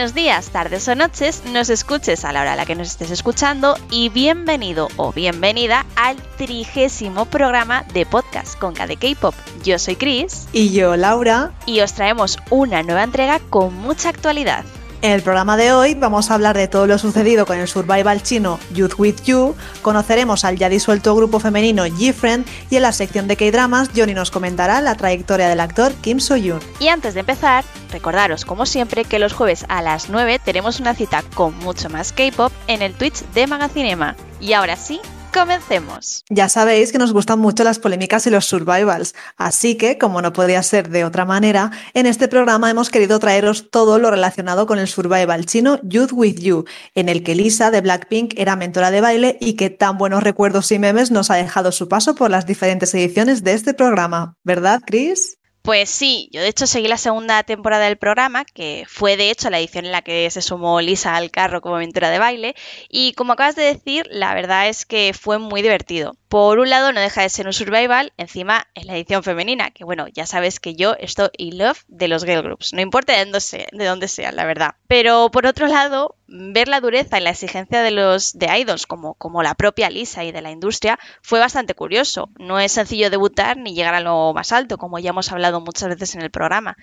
Buenos días, tardes o noches, nos escuches a la hora a la que nos estés escuchando y bienvenido o bienvenida al trigésimo programa de podcast con KD K-Pop. Yo soy Chris. Y yo, Laura. Y os traemos una nueva entrega con mucha actualidad. En el programa de hoy vamos a hablar de todo lo sucedido con el survival chino Youth With You, conoceremos al ya disuelto grupo femenino G-Friend y en la sección de K-Dramas Johnny nos comentará la trayectoria del actor Kim So-yoon. Y antes de empezar, recordaros como siempre que los jueves a las 9 tenemos una cita con mucho más K-Pop en el Twitch de Magacinema. Y ahora sí, Comencemos. Ya sabéis que nos gustan mucho las polémicas y los survivals, así que, como no podría ser de otra manera, en este programa hemos querido traeros todo lo relacionado con el survival chino Youth With You, en el que Lisa de Blackpink era mentora de baile y que tan buenos recuerdos y memes nos ha dejado su paso por las diferentes ediciones de este programa. ¿Verdad, Chris? Pues sí, yo de hecho seguí la segunda temporada del programa, que fue de hecho la edición en la que se sumó Lisa al carro como mentora de baile, y como acabas de decir, la verdad es que fue muy divertido. Por un lado, no deja de ser un survival, encima en la edición femenina, que bueno, ya sabes que yo estoy in love de los girl groups, no importa de dónde, sea, de sean, la verdad. Pero por otro lado, ver la dureza y la exigencia de los de idols, como, como la propia Lisa y de la industria, fue bastante curioso. No es sencillo debutar ni llegar a lo más alto, como ya hemos hablado muchas veces en el programa.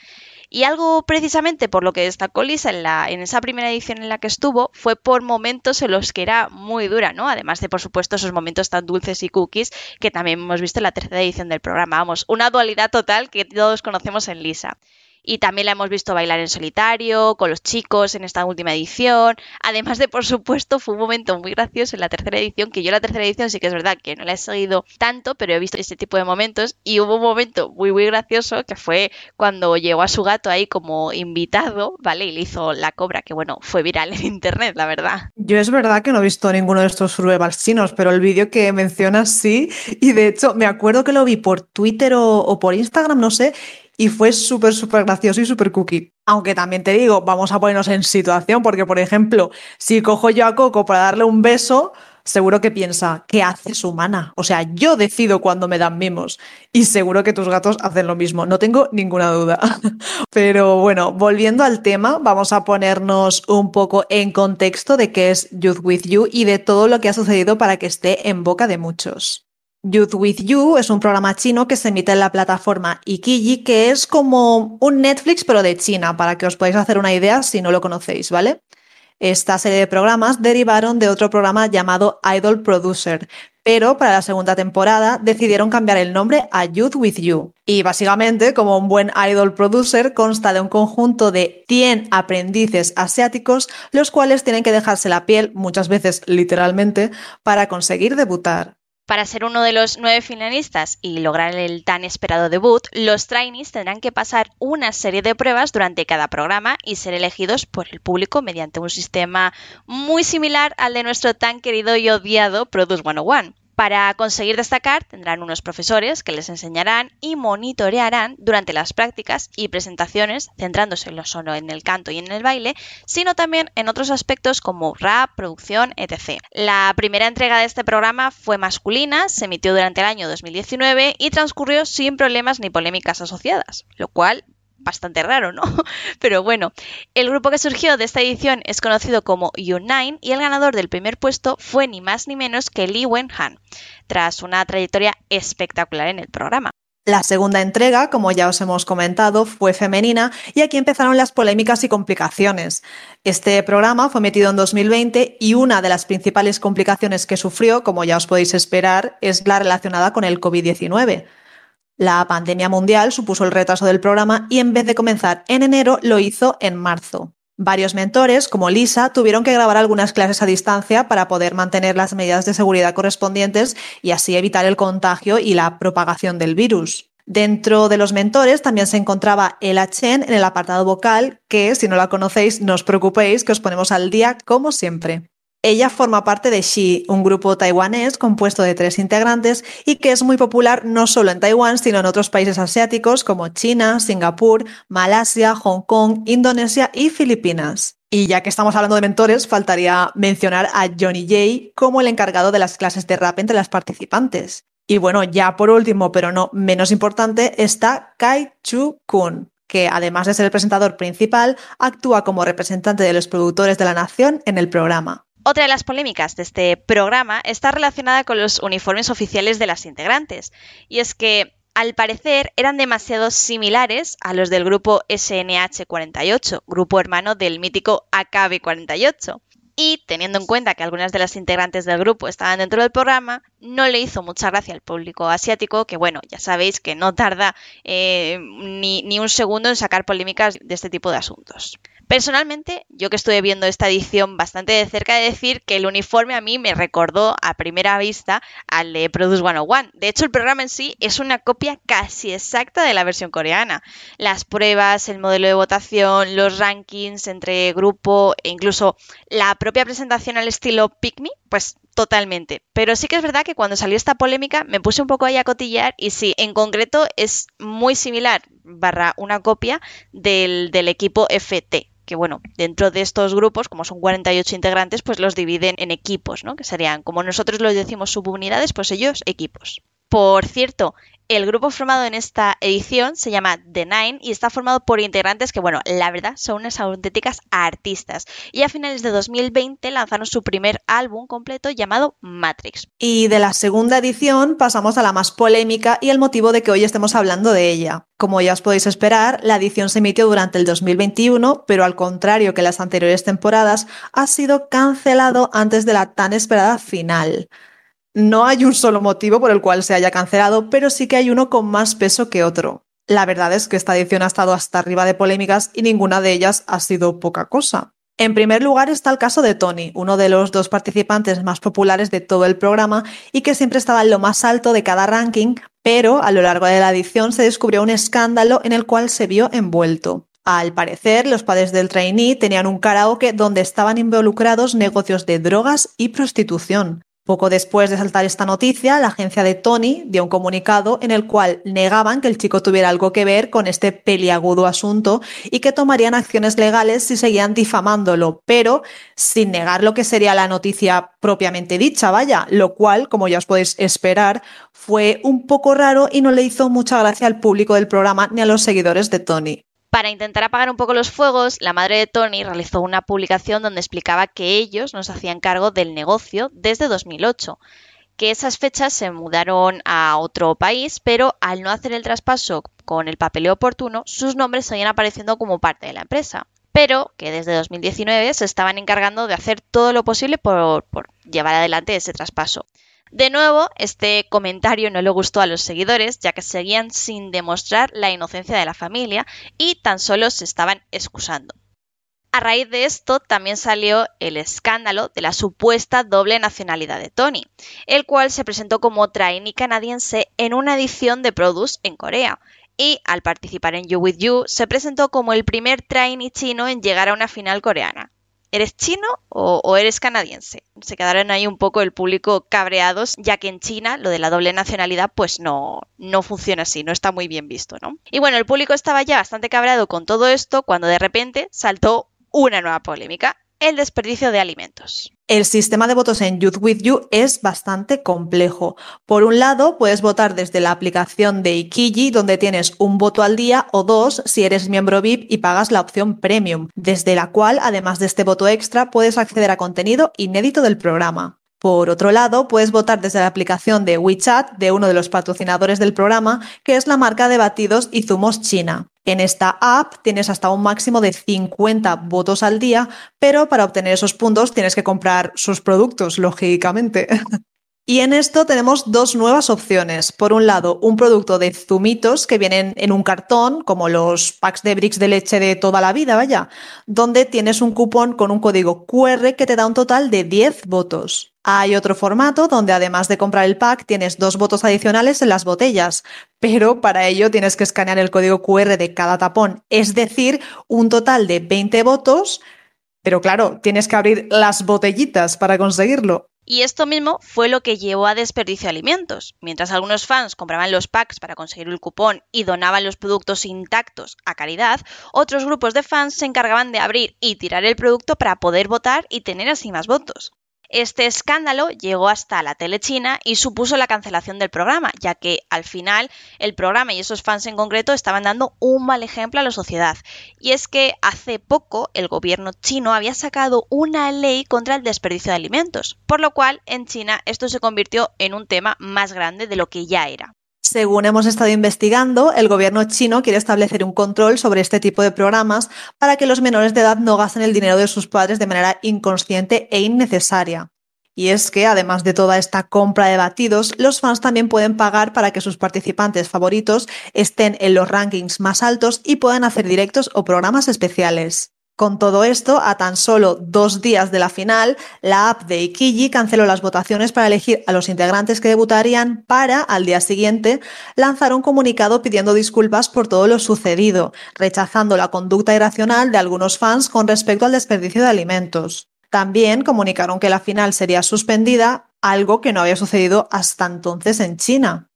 Y algo precisamente por lo que destacó Lisa en, la, en esa primera edición en la que estuvo fue por momentos en los que era muy dura, ¿no? Además de, por supuesto, esos momentos tan dulces y cookies que también hemos visto en la tercera edición del programa. Vamos, una dualidad total que todos conocemos en Lisa y también la hemos visto bailar en solitario, con los chicos en esta última edición. Además de, por supuesto, fue un momento muy gracioso en la tercera edición, que yo la tercera edición sí que es verdad que no la he seguido tanto, pero he visto este tipo de momentos y hubo un momento muy, muy gracioso que fue cuando llegó a su gato ahí como invitado, ¿vale? Y le hizo la cobra, que bueno, fue viral en internet, la verdad. Yo es verdad que no he visto ninguno de estos survivals pero el vídeo que mencionas sí, y de hecho me acuerdo que lo vi por Twitter o por Instagram, no sé, y fue súper, súper gracioso y súper cookie. Aunque también te digo, vamos a ponernos en situación, porque por ejemplo, si cojo yo a Coco para darle un beso, seguro que piensa, ¿qué haces humana? O sea, yo decido cuando me dan mimos y seguro que tus gatos hacen lo mismo, no tengo ninguna duda. Pero bueno, volviendo al tema, vamos a ponernos un poco en contexto de qué es Youth With You y de todo lo que ha sucedido para que esté en boca de muchos. Youth With You es un programa chino que se emite en la plataforma Ikiji, que es como un Netflix pero de China, para que os podáis hacer una idea si no lo conocéis, ¿vale? Esta serie de programas derivaron de otro programa llamado Idol Producer, pero para la segunda temporada decidieron cambiar el nombre a Youth With You. Y básicamente, como un buen idol producer, consta de un conjunto de 100 aprendices asiáticos, los cuales tienen que dejarse la piel, muchas veces literalmente, para conseguir debutar. Para ser uno de los nueve finalistas y lograr el tan esperado debut, los trainees tendrán que pasar una serie de pruebas durante cada programa y ser elegidos por el público mediante un sistema muy similar al de nuestro tan querido y odiado Produce 101. Para conseguir destacar tendrán unos profesores que les enseñarán y monitorearán durante las prácticas y presentaciones, centrándose no solo en el canto y en el baile, sino también en otros aspectos como rap, producción, etc. La primera entrega de este programa fue masculina, se emitió durante el año 2019 y transcurrió sin problemas ni polémicas asociadas, lo cual bastante raro, ¿no? Pero bueno, el grupo que surgió de esta edición es conocido como U9 y el ganador del primer puesto fue ni más ni menos que Lee Wen-han, tras una trayectoria espectacular en el programa. La segunda entrega, como ya os hemos comentado, fue femenina y aquí empezaron las polémicas y complicaciones. Este programa fue metido en 2020 y una de las principales complicaciones que sufrió, como ya os podéis esperar, es la relacionada con el COVID-19. La pandemia mundial supuso el retraso del programa y en vez de comenzar en enero, lo hizo en marzo. Varios mentores, como Lisa, tuvieron que grabar algunas clases a distancia para poder mantener las medidas de seguridad correspondientes y así evitar el contagio y la propagación del virus. Dentro de los mentores también se encontraba Ella Chen en el apartado vocal, que si no la conocéis, no os preocupéis, que os ponemos al día como siempre. Ella forma parte de She, un grupo taiwanés compuesto de tres integrantes y que es muy popular no solo en Taiwán, sino en otros países asiáticos como China, Singapur, Malasia, Hong Kong, Indonesia y Filipinas. Y ya que estamos hablando de mentores, faltaría mencionar a Johnny Jay como el encargado de las clases de rap entre las participantes. Y bueno, ya por último, pero no menos importante, está Kai Chu Kun, que además de ser el presentador principal, actúa como representante de los productores de la nación en el programa. Otra de las polémicas de este programa está relacionada con los uniformes oficiales de las integrantes, y es que al parecer eran demasiado similares a los del grupo SNH48, grupo hermano del mítico AKB48. Y teniendo en cuenta que algunas de las integrantes del grupo estaban dentro del programa, no le hizo mucha gracia al público asiático, que bueno, ya sabéis que no tarda eh, ni, ni un segundo en sacar polémicas de este tipo de asuntos. Personalmente, yo que estuve viendo esta edición bastante de cerca, de decir que el uniforme a mí me recordó a primera vista al de Produce 101. De hecho, el programa en sí es una copia casi exacta de la versión coreana. Las pruebas, el modelo de votación, los rankings entre grupo e incluso la propia presentación al estilo Pick Me, pues totalmente. Pero sí que es verdad que cuando salió esta polémica me puse un poco ahí a cotillar y sí, en concreto es muy similar, barra una copia del, del equipo FT, que bueno, dentro de estos grupos, como son 48 integrantes, pues los dividen en equipos, ¿no? Que serían, como nosotros los decimos subunidades, pues ellos equipos. Por cierto, el grupo formado en esta edición se llama The Nine y está formado por integrantes que, bueno, la verdad son unas auténticas artistas. Y a finales de 2020 lanzaron su primer álbum completo llamado Matrix. Y de la segunda edición pasamos a la más polémica y el motivo de que hoy estemos hablando de ella. Como ya os podéis esperar, la edición se emitió durante el 2021, pero al contrario que las anteriores temporadas, ha sido cancelado antes de la tan esperada final. No hay un solo motivo por el cual se haya cancelado, pero sí que hay uno con más peso que otro. La verdad es que esta edición ha estado hasta arriba de polémicas y ninguna de ellas ha sido poca cosa. En primer lugar está el caso de Tony, uno de los dos participantes más populares de todo el programa y que siempre estaba en lo más alto de cada ranking, pero a lo largo de la edición se descubrió un escándalo en el cual se vio envuelto. Al parecer, los padres del trainee tenían un karaoke donde estaban involucrados negocios de drogas y prostitución. Poco después de saltar esta noticia, la agencia de Tony dio un comunicado en el cual negaban que el chico tuviera algo que ver con este peliagudo asunto y que tomarían acciones legales si seguían difamándolo, pero sin negar lo que sería la noticia propiamente dicha, vaya, lo cual, como ya os podéis esperar, fue un poco raro y no le hizo mucha gracia al público del programa ni a los seguidores de Tony. Para intentar apagar un poco los fuegos, la madre de Tony realizó una publicación donde explicaba que ellos nos hacían cargo del negocio desde 2008, que esas fechas se mudaron a otro país, pero al no hacer el traspaso con el papeleo oportuno, sus nombres seguían apareciendo como parte de la empresa pero que desde 2019 se estaban encargando de hacer todo lo posible por, por, llevar adelante ese traspaso. De nuevo, este comentario no le gustó a los seguidores, ya que seguían sin demostrar la inocencia de la familia y tan solo se estaban excusando. A raíz de esto también salió el escándalo de la supuesta doble nacionalidad de Tony, el cual se presentó como trainee canadiense en una edición de Produce en Corea, y al participar en You With You se presentó como el primer trainee chino en llegar a una final coreana. ¿Eres chino o, eres canadiense? Se quedaron ahí un poco el público cabreados, ya que en China lo de la doble nacionalidad pues no, no funciona así, no está muy bien visto, ¿no? Y bueno, el público estaba ya bastante cabreado con todo esto cuando de repente saltó una nueva polémica, el desperdicio de alimentos. El sistema de votos en Youth With You es bastante complejo. Por un lado, puedes votar desde la aplicación de Ikiji, donde tienes un voto al día, o dos si eres miembro VIP y pagas la opción Premium, desde la cual, además de este voto extra, puedes acceder a contenido inédito del programa. Por otro lado, puedes votar desde la aplicación de WeChat de uno de los patrocinadores del programa, que es la marca de batidos y zumos China. En esta app tienes hasta un máximo de 50 votos al día, pero para obtener esos puntos tienes que comprar sus productos, lógicamente. Y en esto tenemos dos nuevas opciones. Por un lado, un producto de zumitos que vienen en un cartón, como los packs de bricks de leche de toda la vida, vaya, donde tienes un cupón con un código QR que te da un total de 10 votos. Hay otro formato donde además de comprar el pack tienes dos votos adicionales en las botellas, pero para ello tienes que escanear el código QR de cada tapón, es decir, un total de 20 votos, pero claro, tienes que abrir las botellitas para conseguirlo. Y esto mismo fue lo que llevó a desperdicio de alimentos. Mientras algunos fans compraban los packs para conseguir el cupón y donaban los productos intactos a caridad, otros grupos de fans se encargaban de abrir y tirar el producto para poder votar y tener así más votos. Este escándalo llegó hasta la tele china y supuso la cancelación del programa, ya que al final el programa y esos fans en concreto estaban dando un mal ejemplo a la sociedad. Y es que hace poco el gobierno chino había sacado una ley contra el desperdicio de alimentos, por lo cual en China esto se convirtió en un tema más grande de lo que ya era. Según hemos estado investigando, el gobierno chino quiere establecer un control sobre este tipo de programas para que los menores de edad no gasten el dinero de sus padres de manera inconsciente e innecesaria. Y es que, además de toda esta compra de batidos, los fans también pueden pagar para que sus participantes favoritos estén en los rankings más altos y puedan hacer directos o programas especiales. Con todo esto, a tan solo dos días de la final, la app de Ikiji canceló las votaciones para elegir a los integrantes que debutarían para, al día siguiente, lanzar un comunicado pidiendo disculpas por todo lo sucedido, rechazando la conducta irracional de algunos fans con respecto al desperdicio de alimentos. También comunicaron que la final sería suspendida, algo que no había sucedido hasta entonces en China.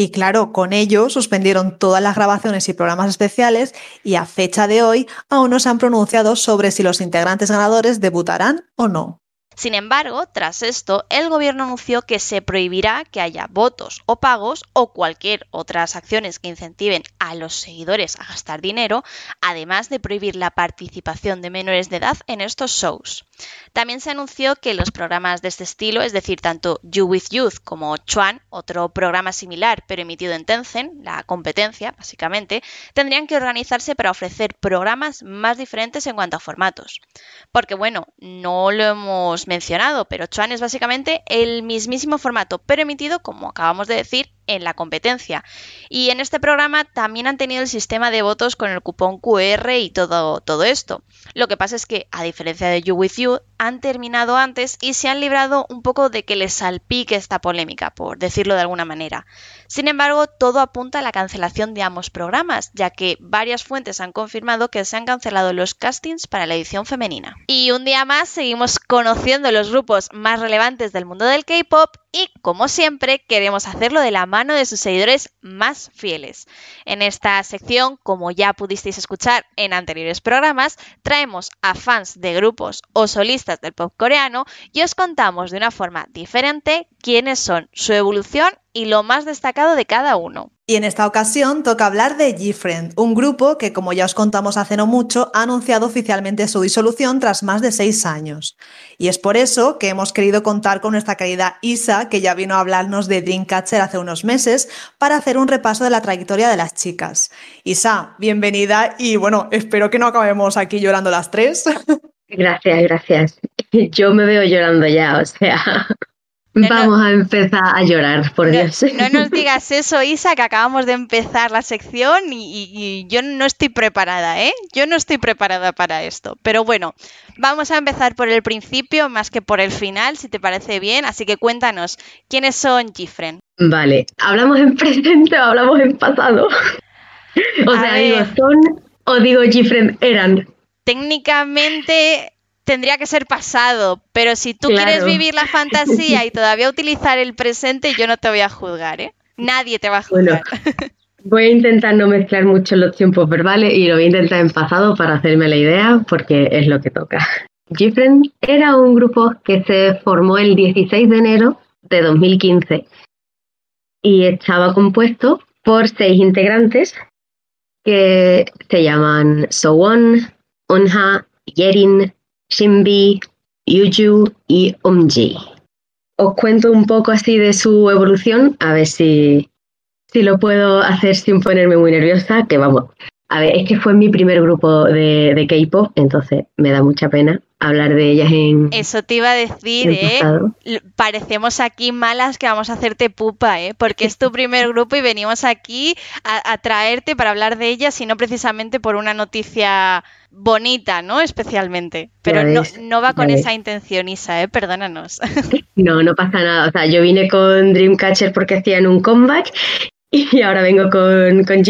Y claro, con ello suspendieron todas las grabaciones y programas especiales y a fecha de hoy aún no se han pronunciado sobre si los integrantes ganadores debutarán o no. Sin embargo, tras esto, el gobierno anunció que se prohibirá que haya votos o pagos o cualquier otras acciones que incentiven a los seguidores a gastar dinero, además de prohibir la participación de menores de edad en estos shows. También se anunció que los programas de este estilo, es decir, tanto You With Youth como Chuan, otro programa similar pero emitido en Tencent, la competencia básicamente, tendrían que organizarse para ofrecer programas más diferentes en cuanto a formatos. Porque bueno, no lo hemos mencionado, pero Chuan es básicamente el mismísimo formato, pero emitido, como acabamos de decir, en la competencia. Y en este programa también han tenido el sistema de votos con el cupón QR y todo, todo esto. Lo que pasa es que, a diferencia de You With You, han terminado antes y se han librado un poco de que les salpique esta polémica, por decirlo de alguna manera. Sin embargo, todo apunta a la cancelación de ambos programas, ya que varias fuentes han confirmado que se han cancelado los castings para la edición femenina. Y un día más seguimos conociendo los grupos más relevantes del mundo del K-pop y, como siempre, queremos hacerlo de la mano de sus seguidores más fieles. En esta sección, como ya pudisteis escuchar en anteriores programas, traemos a fans de grupos o solistas del pop coreano y os contamos de una forma diferente quiénes son, su evolución y lo más destacado de cada uno. Y en esta ocasión toca hablar de GFriend, un grupo que, como ya os contamos hace no mucho, ha anunciado oficialmente su disolución tras más de seis años. Y es por eso que hemos querido contar con nuestra querida Isa, que ya vino a hablarnos de Dreamcatcher hace unos meses, para hacer un repaso de la trayectoria de las chicas. Isa, bienvenida y bueno, espero que no acabemos aquí llorando las tres. Gracias, gracias. Yo me veo llorando ya, o sea. Vamos a empezar a llorar, por Dios. No nos digas eso, Isa, que acabamos de empezar la sección y, yo no estoy preparada, ¿eh? Yo no estoy preparada para esto. Pero bueno, vamos a empezar por el principio más que por el final, si te parece bien. Así que cuéntanos, ¿quiénes son Gifren? Vale, ¿hablamos en presente o hablamos en pasado? o sea, digo, ¿son o digo Gifren eran? Técnicamente tendría que ser pasado, pero si tú quieres vivir la fantasía y todavía utilizar el presente, yo no te voy a juzgar, ¿eh? Nadie te va a juzgar. voy a intentar no mezclar mucho los tiempos verbales y lo voy a intentar en pasado para hacerme la idea, porque es lo que toca. Gifren era un grupo que se formó el 16 de enero de 2015 y estaba compuesto por seis integrantes que se llaman Sowon, Unha, Yerin, Shinbi, Yuju y Omji. Os cuento un poco así de su evolución, a ver si, si lo puedo hacer sin ponerme muy nerviosa, que vamos. A ver, es que fue mi primer grupo de, de K-pop, entonces me da mucha pena hablar de ellas en. Eso te iba a decir, ¿eh? Parecemos aquí malas que vamos a hacerte pupa, ¿eh? Porque es tu primer grupo y venimos aquí a, traerte para hablar de ellas y no precisamente por una noticia bonita, ¿no? Especialmente. Pero no, va con esa intención, Isa, ¿eh? Perdónanos. No, no pasa nada. O sea, yo vine con Dreamcatcher porque hacían un comeback y ahora vengo con, con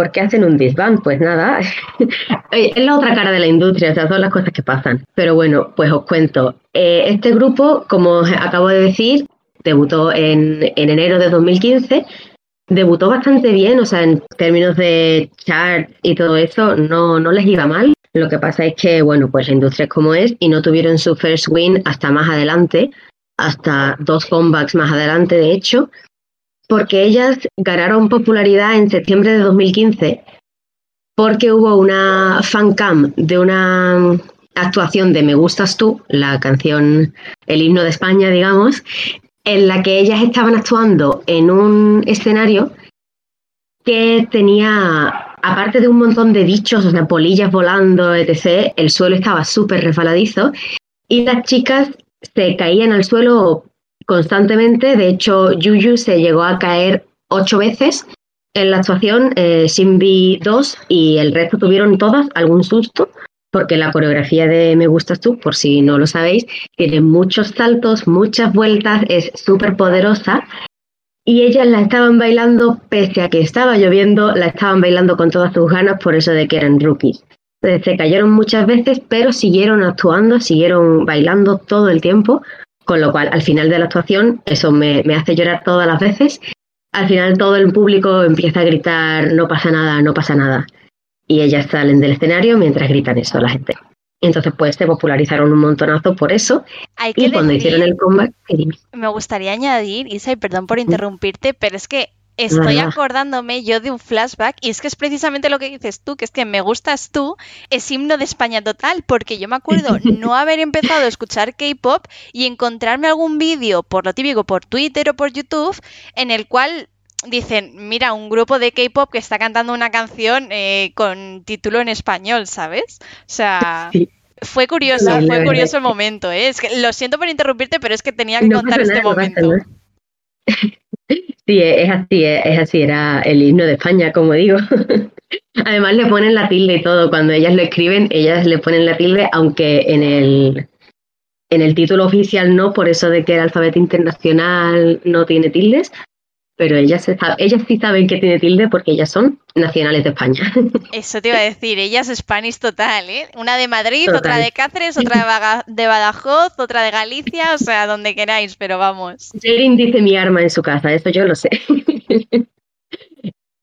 ¿Por qué hacen un disband? Pues nada, es la otra cara de la industria, o sea, son las cosas que pasan. Pero bueno, pues os cuento. Eh, este grupo, como acabo de decir, debutó en, en enero de 2015 debutó bastante bien, o sea, en términos de chart y todo eso, no, no les iba mal. Lo que pasa es que, bueno, pues la industria es como es y no tuvieron su first win hasta más adelante, hasta dos comebacks más adelante, de hecho, porque ellas ganaron popularidad en septiembre de 2015 porque hubo una fan cam de una actuación de Me Gustas Tú, la canción, el himno de España, digamos, en la que ellas estaban actuando en un escenario que tenía, aparte de un montón de bichos, o sea, polillas volando, etc., el suelo estaba súper resbaladizo y las chicas se caían al suelo constantemente. De hecho, Yuyu se llegó a caer ocho veces en la actuación, eh, Simbi dos y el resto tuvieron todas algún susto porque la coreografía de Me Gustas Tú, por si no lo sabéis, tiene muchos saltos, muchas vueltas, es súper poderosa. Y ellas la estaban bailando, pese a que estaba lloviendo, la estaban bailando con todas sus ganas por eso de que eran rookies. Entonces, se cayeron muchas veces, pero siguieron actuando, siguieron bailando todo el tiempo, con lo cual al final de la actuación, eso me, me hace llorar todas las veces. Al final todo el público empieza a gritar, no pasa nada, no pasa nada y ellas salen del escenario mientras gritan eso a la gente. Entonces, pues se popularizaron un montonazo por eso. y cuando hicieron el comeback, me gustaría añadir, Isa, y perdón por interrumpirte, pero es que estoy acordándome yo de un flashback y es que es precisamente lo que dices tú, que es que me gustas tú, es himno de España total, porque yo me acuerdo no haber empezado a escuchar K-pop y encontrarme algún vídeo, por lo típico, por Twitter o por YouTube, en el cual dicen, mira, un grupo de K-pop que está cantando una canción eh, con título en español, ¿sabes? O sea, fue curioso, fue curioso el momento, ¿eh? Es que, lo siento por interrumpirte, pero es que tenía que contar este momento. Sí, es así, es así, era el himno de España, como digo. Además le ponen la tilde y todo, cuando ellas lo escriben, ellas le ponen la tilde, aunque en el, en el título oficial no, por eso de que el alfabeto internacional no tiene tildes, pero ellas, ellas sí saben que tiene tilde porque ellas son nacionales de España. Eso te iba a decir, ellas Spanish total, ¿eh? Una de Madrid, otra de Cáceres, otra de, Badajoz, otra de Galicia, o sea, donde queráis, pero vamos. Jerin dice mi arma en su casa, eso yo lo sé.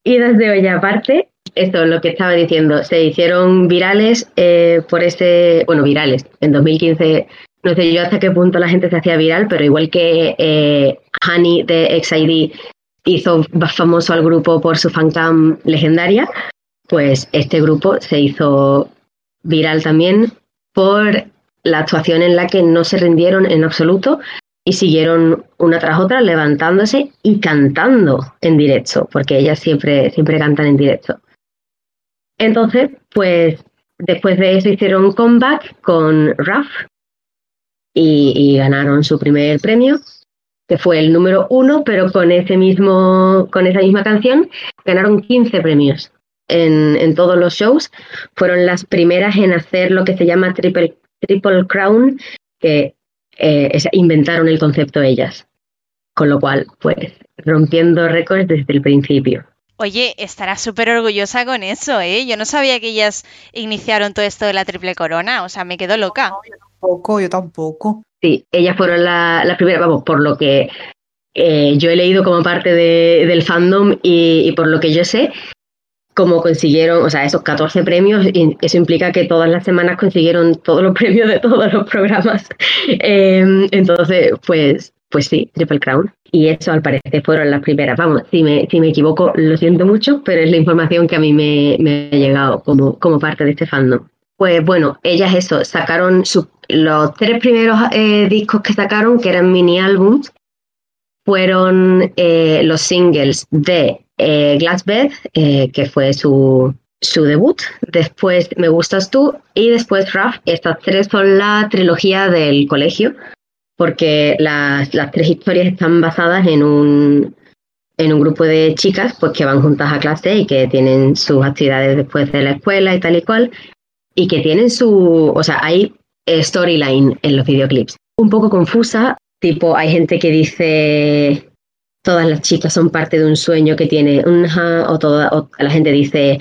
y desde hoy aparte, esto es lo que estaba diciendo, se hicieron virales eh, por ese, bueno, virales, en 2015 no sé yo hasta qué punto la gente se hacía viral, pero igual que eh, Honey de XID hizo famoso al grupo por su fancam legendaria, pues este grupo se hizo viral también por la actuación en la que no se rindieron en absoluto y siguieron una tras otra levantándose y cantando en directo, porque ellas siempre, siempre cantan en directo. Entonces, pues después de eso hicieron un comeback con Raf y, y ganaron su primer premio que fue el número uno, pero con ese mismo, con esa misma canción ganaron 15 premios en, todos los shows. Fueron las primeras en hacer lo que se llama Triple, triple Crown, que eh, inventaron el concepto ellas. Con lo cual, pues, rompiendo récords desde el principio. Oye, estará súper orgullosa con eso, ¿eh? Yo no sabía que ellas iniciaron todo esto de la triple corona, o sea, me quedo loca. yo tampoco, yo tampoco. Sí, ellas fueron las la primeras, vamos, por lo que eh, yo he leído como parte del fandom y, por lo que yo sé, como consiguieron, o sea, esos 14 premios, eso implica que todas las semanas consiguieron todos los premios de todos los programas. Em, entonces, pues, pues sí, Triple Crown. Y eso al parecer fueron las primeras. Vamos, si me, si me equivoco, lo siento mucho, pero es la información que a mí me, me ha llegado como, como parte de este fandom. Pues bueno, ellas eso, sacaron los tres primeros eh, discos que sacaron, que eran mini álbums, fueron eh, los singles de eh, Glassbed, eh, que fue su, su debut, después Me Gustas Tú y después Ruff. Estas tres son la trilogía del colegio, porque las, las tres historias están basadas en un, en un grupo de chicas pues que van juntas a clase y que tienen sus actividades después de la escuela y tal y cual y que tienen su, o sea, hay storyline en los videoclips. Un poco confusa, tipo, hay gente que dice todas las chicas son parte de un sueño que tiene Unha, o, toda, la gente dice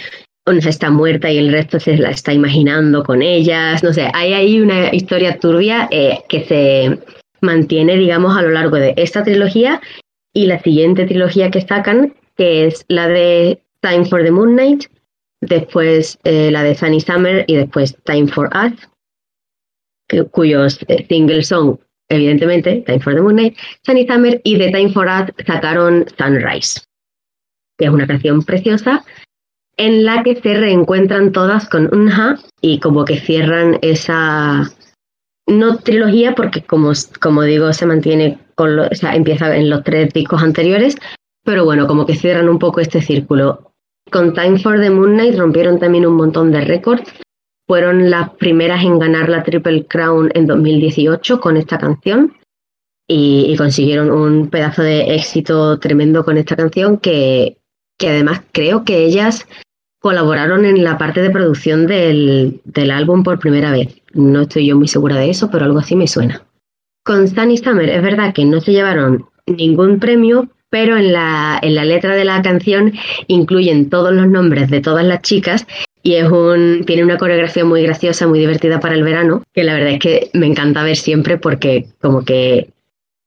Unha está muerta y el resto se la está imaginando con ellas. No sé, hay ahí una historia turbia eh, que se mantiene, digamos, a lo largo de esta trilogía y la siguiente trilogía que sacan, que es la de Time for the Moon Night, después eh, la de Sunny Summer y después Time for Us, cuyos eh, singles son, evidentemente, Time for the Moon Night, Sunny Summer y de Time for Us sacaron Sunrise, que es una canción preciosa en la que se reencuentran todas con Unha y como que cierran esa no trilogía porque como, como digo se mantiene con o sea, empieza en los tres discos anteriores pero bueno como que cierran un poco este círculo. Con Time for the Moon Night rompieron también un montón de récords fueron las primeras en ganar la Triple Crown en 2018 con esta canción y, consiguieron un pedazo de éxito tremendo con esta canción que, que además creo que ellas colaboraron en la parte de producción del, del, álbum por primera vez. No estoy yo muy segura de eso, pero algo así me suena. Con Sunny Summer es verdad que no se llevaron ningún premio, pero en la, en la letra de la canción incluyen todos los nombres de todas las chicas y es un, tiene una coreografía muy graciosa, muy divertida para el verano, que la verdad es que me encanta ver siempre porque como que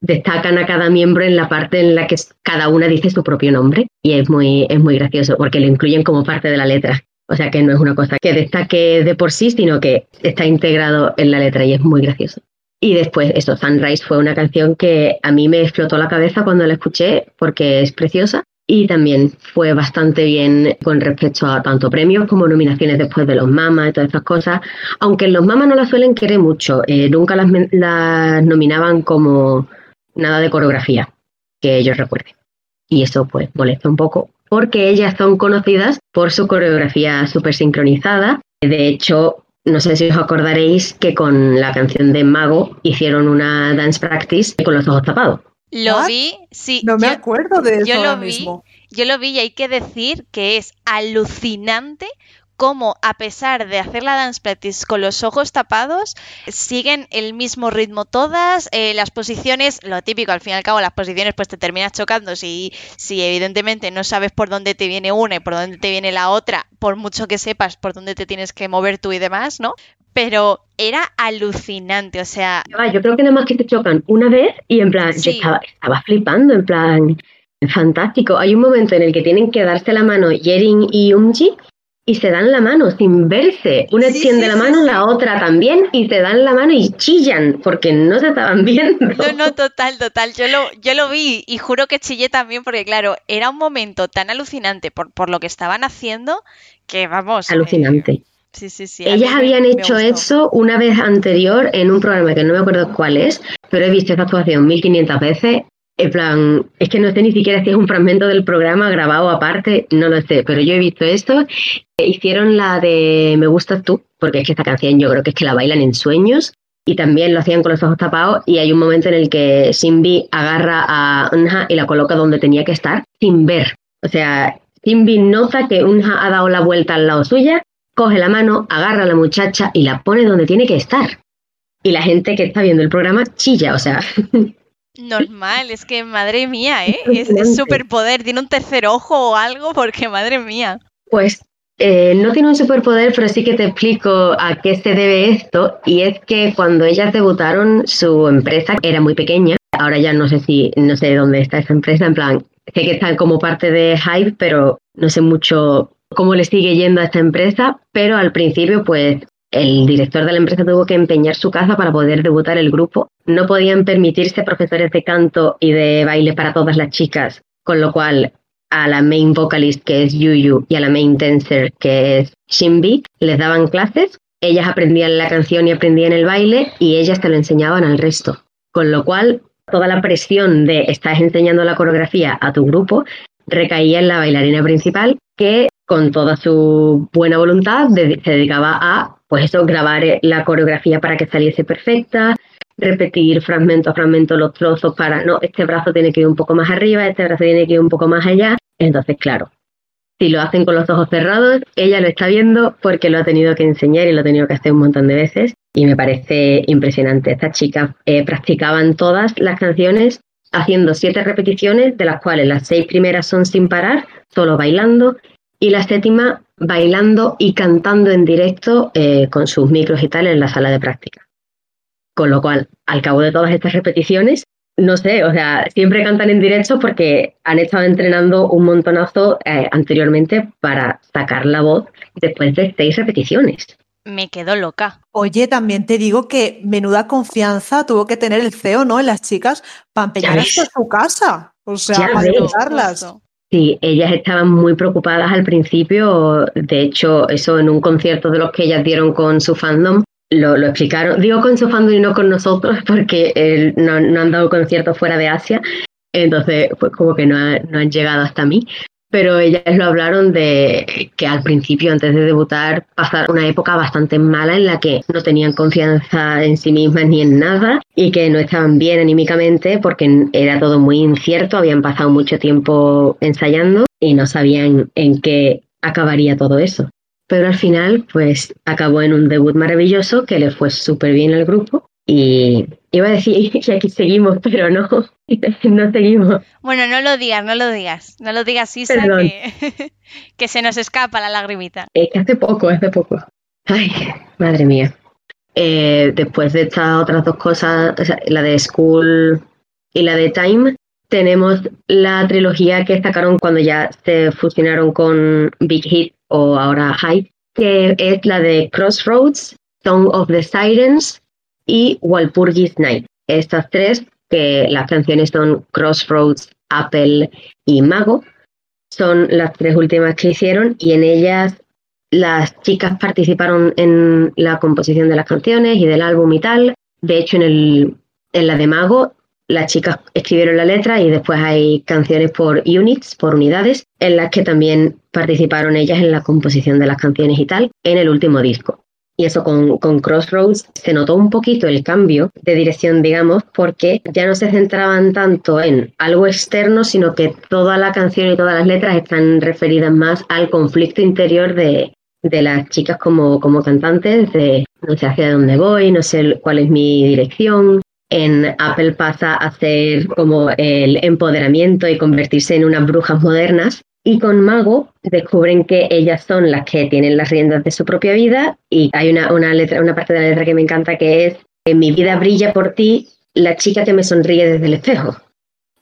destacan a cada miembro en la parte en la que cada una dice su propio nombre y es muy, es muy gracioso porque lo incluyen como parte de la letra. O sea que no es una cosa que destaque de por sí, sino que está integrado en la letra y es muy gracioso. Y después, eso, Sunrise fue una canción que a mí me explotó la cabeza cuando la escuché porque es preciosa y también fue bastante bien con respecto a tanto premios como nominaciones después de los mamas y todas esas cosas. Aunque los mamas no la suelen querer mucho, eh, nunca las, las nominaban como nada de coreografía que ellos recuerden. Y eso pues molesta un poco, porque ellas son conocidas por su coreografía súper sincronizada. De hecho, no sé si os acordaréis que con la canción de Mago hicieron una dance practice con los ojos tapados. Lo vi, sí. No me acuerdo de eso. Yo lo vi, yo lo vi y hay que decir que es alucinante cómo a pesar de hacer la dance practice con los ojos tapados, siguen el mismo ritmo todas, eh, las posiciones, lo típico, al fin y al cabo las posiciones pues te terminas chocando si, si evidentemente no sabes por dónde te viene una y por dónde te viene la otra, por mucho que sepas por dónde te tienes que mover tú y demás, ¿no? Pero era alucinante, o sea... Yo creo que nada más que te chocan una vez y en plan, yo estaba, estaba flipando, en plan, fantástico. Hay un momento en el que tienen que darse la mano Yerin y Umji y se dan la mano sin verse. Una extiende la mano, la otra también, y se dan la mano y chillan porque no se estaban viendo. No, no, total, total. Yo lo, yo lo vi y juro que chillé también porque, claro, era un momento tan alucinante por, por lo que estaban haciendo que, vamos. Eh, alucinante. Sí, sí, sí. Ellas habían hecho eso una vez anterior en un programa que no me acuerdo cuál es, pero he visto esa actuación 1500 veces en plan, es que no sé ni siquiera si es un fragmento del programa grabado aparte, no lo sé, pero yo he visto esto. Hicieron la de Me gustas tú, porque es que esta canción yo creo que es que la bailan en sueños y también lo hacían con los ojos tapados y hay un momento en el que Simbi agarra a Unha y la coloca donde tenía que estar sin ver. O sea, Simbi nota que Unha ha dado la vuelta al lado suya, coge la mano, agarra a la muchacha y la pone donde tiene que estar. Y la gente que está viendo el programa chilla, o sea, Normal, es que madre mía, ¿eh? Es, superpoder, tiene un tercer ojo o algo, porque madre mía. Pues eh, no tiene un superpoder, pero sí que te explico a qué se debe esto. Y es que cuando ellas debutaron, su empresa era muy pequeña. Ahora ya no sé si, no sé dónde está esa empresa, en plan, sé que están como parte de Hype, pero no sé mucho cómo le sigue yendo a esta empresa. Pero al principio, pues el director de la empresa tuvo que empeñar su casa para poder debutar el grupo. No podían permitirse profesores de canto y de baile para todas las chicas, con lo cual a la main vocalist que es Yuyu y a la main dancer que es Shinbi les daban clases, ellas aprendían la canción y aprendían el baile y ellas te lo enseñaban al resto. Con lo cual toda la presión de estás enseñando la coreografía a tu grupo recaía en la bailarina principal que con toda su buena voluntad se dedicaba a pues eso, grabar eh, la coreografía para que saliese perfecta, repetir fragmento a fragmento los trozos para, no, este brazo tiene que ir un poco más arriba, este brazo tiene que ir un poco más allá. Entonces, claro, si lo hacen con los ojos cerrados, ella lo está viendo porque lo ha tenido que enseñar y lo ha tenido que hacer un montón de veces. Y me parece impresionante. Estas chicas eh, practicaban todas las canciones haciendo siete repeticiones, de las cuales las seis primeras son sin parar, solo bailando, y la séptima bailando y cantando en directo eh, con sus micros y tal en la sala de práctica. Con lo cual, al cabo de todas estas repeticiones, no sé, o sea, siempre cantan en directo porque han estado entrenando un montonazo eh, anteriormente para sacar la voz después de seis repeticiones. Me quedo loca. Oye, también te digo que menuda confianza tuvo que tener el CEO, ¿no? En las chicas para empeñarse en su casa. O sea, para ayudarlas. Sí, ellas estaban muy preocupadas al principio. De hecho, eso en un concierto de los que ellas dieron con su fandom, lo, explicaron. Digo con su fandom y no con nosotros, porque no, han dado conciertos fuera de Asia. Entonces, pues como que no, no han llegado hasta mí pero ellas lo hablaron de que al principio, antes de debutar, pasaron una época bastante mala en la que no tenían confianza en sí mismas ni en nada y que no estaban bien anímicamente porque era todo muy incierto, habían pasado mucho tiempo ensayando y no sabían en qué acabaría todo eso. Pero al final, pues acabó en un debut maravilloso que le fue súper bien al grupo y iba a decir que aquí seguimos, pero no, no seguimos. Bueno, no lo digas, no lo digas. No lo digas, Isa, que, que, se nos escapa la lagrimita. Es que hace poco, hace poco. Ay, madre mía. Eh, después de estas otras dos cosas, la de School y la de Time, tenemos la trilogía que sacaron cuando ya se fusionaron con Big Hit o ahora Hype, que es la de Crossroads, Song of the Sirens y Walpurgis Night. Estas tres, que las canciones son Crossroads, Apple y Mago, son las tres últimas que hicieron y en ellas las chicas participaron en la composición de las canciones y del álbum y tal. De hecho, en, el, en la de Mago, las chicas escribieron la letra y después hay canciones por units, por unidades, en las que también participaron ellas en la composición de las canciones y tal, en el último disco. Y eso con, con, Crossroads se notó un poquito el cambio de dirección, digamos, porque ya no se centraban tanto en algo externo, sino que toda la canción y todas las letras están referidas más al conflicto interior de, de las chicas como, como cantantes, de no sé hacia dónde voy, no sé cuál es mi dirección. En Apple pasa a ser como el empoderamiento y convertirse en unas brujas modernas y con Mago descubren que ellas son las que tienen las riendas de su propia vida y hay una, una, letra, una parte de la letra que me encanta que es en mi vida brilla por ti la chica que me sonríe desde el espejo.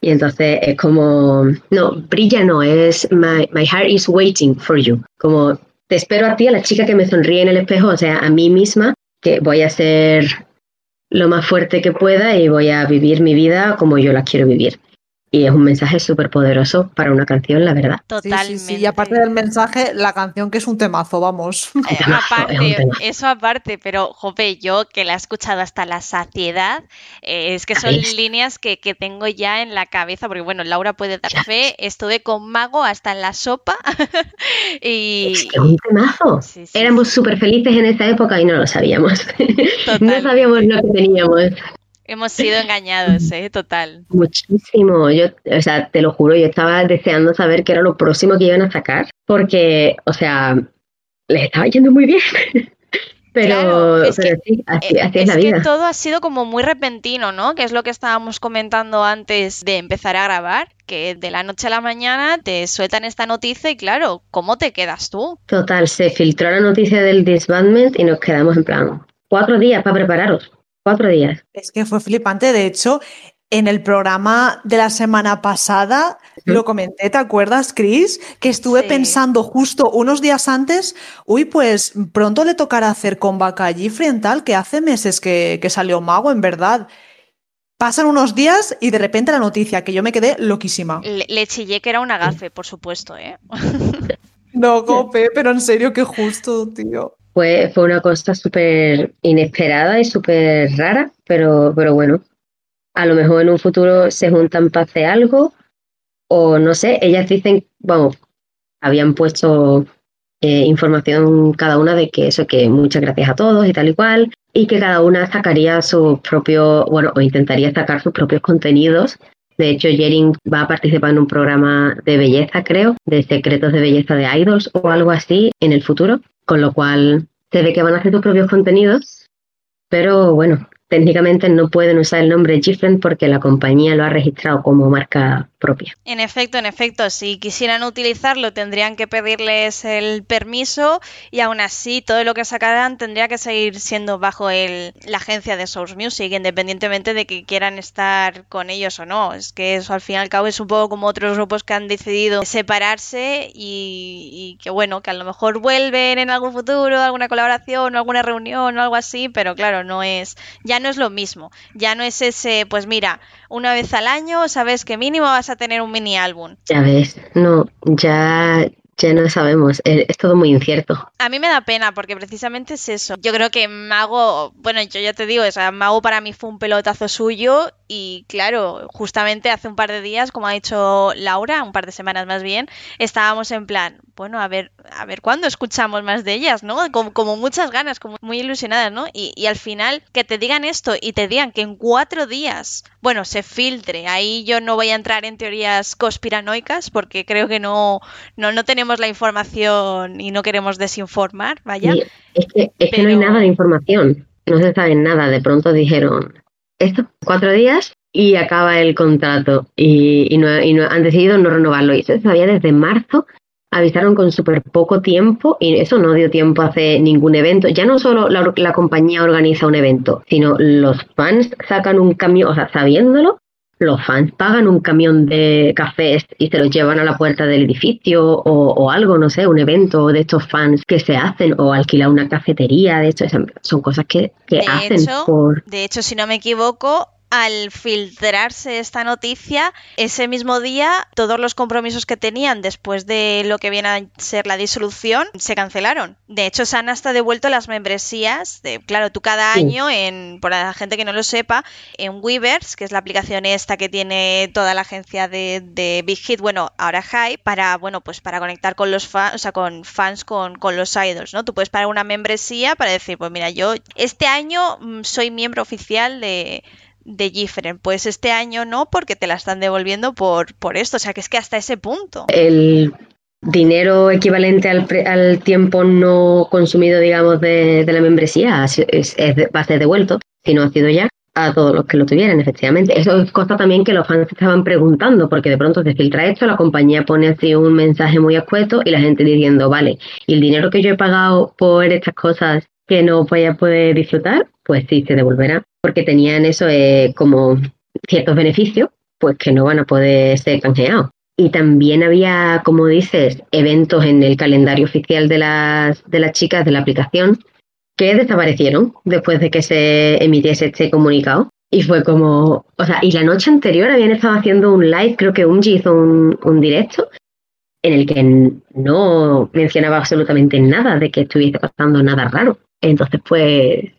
Y entonces es como, no, brilla no, es my, my heart is waiting for you. Como te espero a ti, a la chica que me sonríe en el espejo, o sea, a mí misma, que voy a ser lo más fuerte que pueda y voy a vivir mi vida como yo la quiero vivir. Y es un mensaje súper poderoso para una canción, la verdad. Totalmente. Sí, Y aparte del mensaje, la canción que es un temazo, vamos. Eh, aparte, eso aparte, pero jope, yo que la he escuchado hasta la saciedad, eh, es que son líneas que, que, tengo ya en la cabeza, porque bueno, Laura puede dar fe, estuve con Mago hasta en la sopa. y... Es que un temazo. Éramos súper felices en esa época y no lo sabíamos. no sabíamos lo que teníamos. Hemos sido engañados, ¿eh? Total. Muchísimo. Yo, o sea, te lo juro, yo estaba deseando saber qué era lo próximo que iban a sacar, porque, o sea, les estaba yendo muy bien. pero, sí, así, eh, es, la vida. que todo ha sido como muy repentino, ¿no? Que es lo que estábamos comentando antes de empezar a grabar, que de la noche a la mañana te sueltan esta noticia y claro, ¿cómo te quedas tú? Total, se filtró la noticia del disbandment y nos quedamos en plan, cuatro días para prepararos cuatro días. Es que fue flipante. De hecho, en el programa de la semana pasada lo comenté, ¿te acuerdas, Chris? Que estuve pensando justo unos días antes, uy, pues pronto le tocará hacer comeback allí frente que hace meses que, salió Mago, en verdad. Pasan unos días y de repente la noticia, que yo me quedé loquísima. Le, chillé que era un agafe, por supuesto, ¿eh? no, Cope, pero en serio, qué justo, tío fue, una cosa súper inesperada y súper rara, pero, pero bueno, a lo mejor en un futuro se juntan para hacer algo o no sé, ellas dicen, vamos, habían puesto eh, información cada una de que eso, que muchas gracias a todos y tal y cual, y que cada una sacaría su propio, bueno, o intentaría sacar sus propios contenidos. De hecho, Jering va a participar en un programa de belleza, creo, de secretos de belleza de idols o algo así en el futuro con lo cual se ve que van a hacer sus propios contenidos, pero bueno, técnicamente no pueden usar el nombre Gifren porque la compañía lo ha registrado como marca propia. En efecto, en efecto, si quisieran utilizarlo tendrían que pedirles el permiso y aún así todo lo que sacaran tendría que seguir siendo bajo el, la agencia de Source Music, independientemente de que quieran estar con ellos o no. Es que eso al fin y al cabo es un poco como otros grupos que han decidido separarse y, y que bueno, que a lo mejor vuelven en algún futuro, alguna colaboración o alguna reunión o algo así, pero claro, no es, ya no es lo mismo, ya no es ese, pues mira, una vez al año sabes que mínimo vas a tener un mini álbum. Ya ves, no, ya, ya no sabemos, eh, es todo muy incierto. A mí me da pena porque precisamente es eso. Yo creo que Mago, bueno, yo ya te digo, o Mago para mí fue un pelotazo suyo y claro, justamente hace un par de días, como ha dicho Laura, un par de semanas más bien, estábamos en plan, bueno, a ver, a ver cuándo escuchamos más de ellas, ¿no? Como, como muchas ganas, como muy ilusionadas, ¿no? Y, y, al final que te digan esto y te digan que en cuatro días, bueno, se filtre, ahí yo no voy a entrar en teorías conspiranoicas porque creo que no, no, no tenemos la información y no queremos desinformar, vaya. Sí, es que, es Pero... que no hay nada de información, no se sabe nada, de pronto dijeron, esto, cuatro días y acaba el contrato y, y, no, y no, han decidido no renovarlo. Y eso se sabía desde marzo, avisaron con súper poco tiempo y eso no dio tiempo a hacer ningún evento. Ya no solo la, la, compañía organiza un evento, sino los fans sacan un camión, o sea, sabiéndolo, los fans pagan un camión de cafés y se los llevan a la puerta del edificio o, o algo, no sé, un evento de estos fans que se hacen o alquilar una cafetería, de hecho, son cosas que, que de hacen hecho, por... De hecho, si no me equivoco, al filtrarse esta noticia, ese mismo día todos los compromisos que tenían después de lo que viene a ser la disolución se cancelaron. De hecho, se han hasta devuelto las membresías. De, claro, tú cada sí. año, en, por la gente que no lo sepa, en Weavers, que es la aplicación esta que tiene toda la agencia de, de Big Hit, bueno, ahora Hype, para, bueno, pues para conectar con los fans, o sea, con fans con, con los idols, ¿no? Tú puedes pagar una membresía para decir, pues mira, yo este año mm, soy miembro oficial de de Gifren. Pues este año no, porque te la están devolviendo por, por esto. O sea, que es que hasta ese punto. El dinero equivalente al, al tiempo no consumido, digamos, de, de la membresía es, es, va a ser devuelto, si no ha sido ya, a todos los que lo tuvieran, efectivamente. Eso es cosa también que los fans estaban preguntando, porque de pronto se filtra esto, la compañía pone así un mensaje muy escueto y la gente diciendo, vale, y el dinero que yo he pagado por estas cosas que no voy a poder disfrutar, pues sí, se devolverá porque tenían eso eh, como ciertos beneficios, pues que no van a poder ser canjeados. Y también había, como dices, eventos en el calendario oficial de las, de las chicas de la aplicación que desaparecieron después de que se emitiese este comunicado. Y fue como, o sea, y la noche anterior habían estado haciendo un live, creo que Unji hizo un, un directo, en el que no mencionaba absolutamente nada de que estuviese pasando nada raro. Entonces, pues,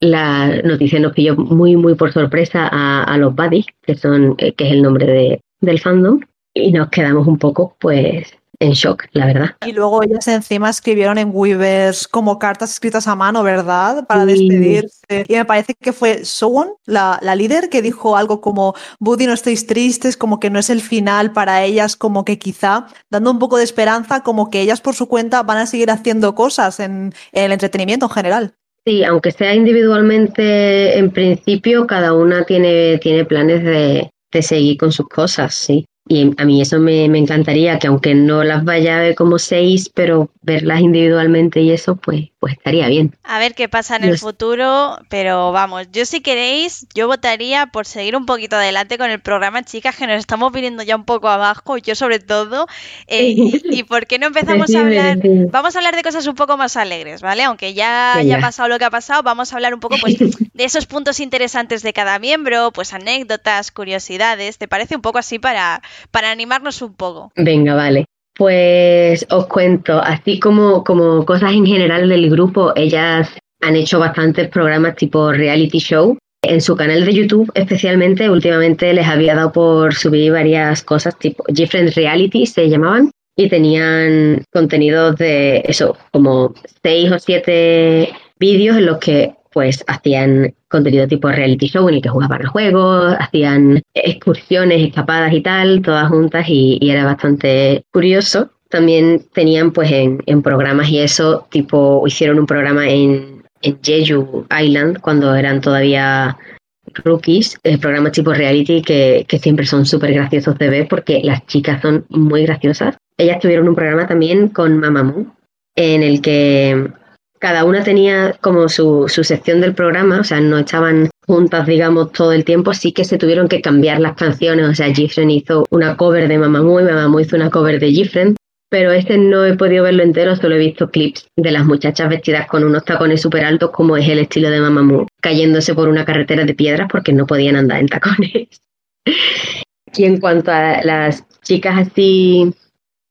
la noticia nos pilló muy, muy por sorpresa a, a los buddies, que son, eh, que es el nombre de, del fandom, y nos quedamos un poco, pues, en shock, la verdad. Y luego ellas encima escribieron en Weavers como cartas escritas a mano, ¿verdad? Para sí. despedirse. Y me parece que fue Sowon, la, la, líder, que dijo algo como, Buddy, no estéis tristes, como que no es el final para ellas, como que quizá, dando un poco de esperanza, como que ellas por su cuenta van a seguir haciendo cosas en, en el entretenimiento en general. Sí, aunque sea individualmente, en principio cada una tiene, tiene planes de, de seguir con sus cosas, sí. Y a mí eso me, me, encantaría, que aunque no las vaya a ver como seis, pero verlas individualmente y eso, pues, pues estaría bien. A ver qué pasa en el futuro, pero vamos, yo si queréis, yo votaría por seguir un poquito adelante con el programa, chicas, que nos estamos viniendo ya un poco abajo, yo sobre todo. Eh, y, y, por qué no empezamos a hablar? Vamos a hablar de cosas un poco más alegres, ¿vale? Aunque ya haya pasado lo que ha pasado, vamos a hablar un poco pues de esos puntos interesantes de cada miembro, pues anécdotas, curiosidades, ¿te parece un poco así para para animarnos un poco. Venga, vale. Pues os cuento, así como, como cosas en general del grupo, ellas han hecho bastantes programas tipo reality show. En su canal de YouTube, especialmente, últimamente les había dado por subir varias cosas tipo Different Reality, se llamaban, y tenían contenidos de eso, como seis o siete vídeos en los que pues hacían contenido tipo reality show en el que jugaban a juegos, hacían excursiones, escapadas y tal, todas juntas y, era bastante curioso. También tenían pues en, en, programas y eso, tipo hicieron un programa en, en Jeju Island cuando eran todavía Rookies, eh, programas tipo reality que, que siempre son súper graciosos de ver porque las chicas son muy graciosas. Ellas tuvieron un programa también con Mamamoo en el que cada una tenía como su, su sección del programa, o sea, no estaban juntas, digamos, todo el tiempo, sí que se tuvieron que cambiar las canciones, o sea, Gifren hizo una cover de Mamamoo y Mamamoo hizo una cover de Gifren, pero este no he podido verlo entero, solo he visto clips de las muchachas vestidas con unos tacones súper altos, como es el estilo de Mamamoo, cayéndose por una carretera de piedras porque no podían andar en tacones. y en cuanto a las chicas así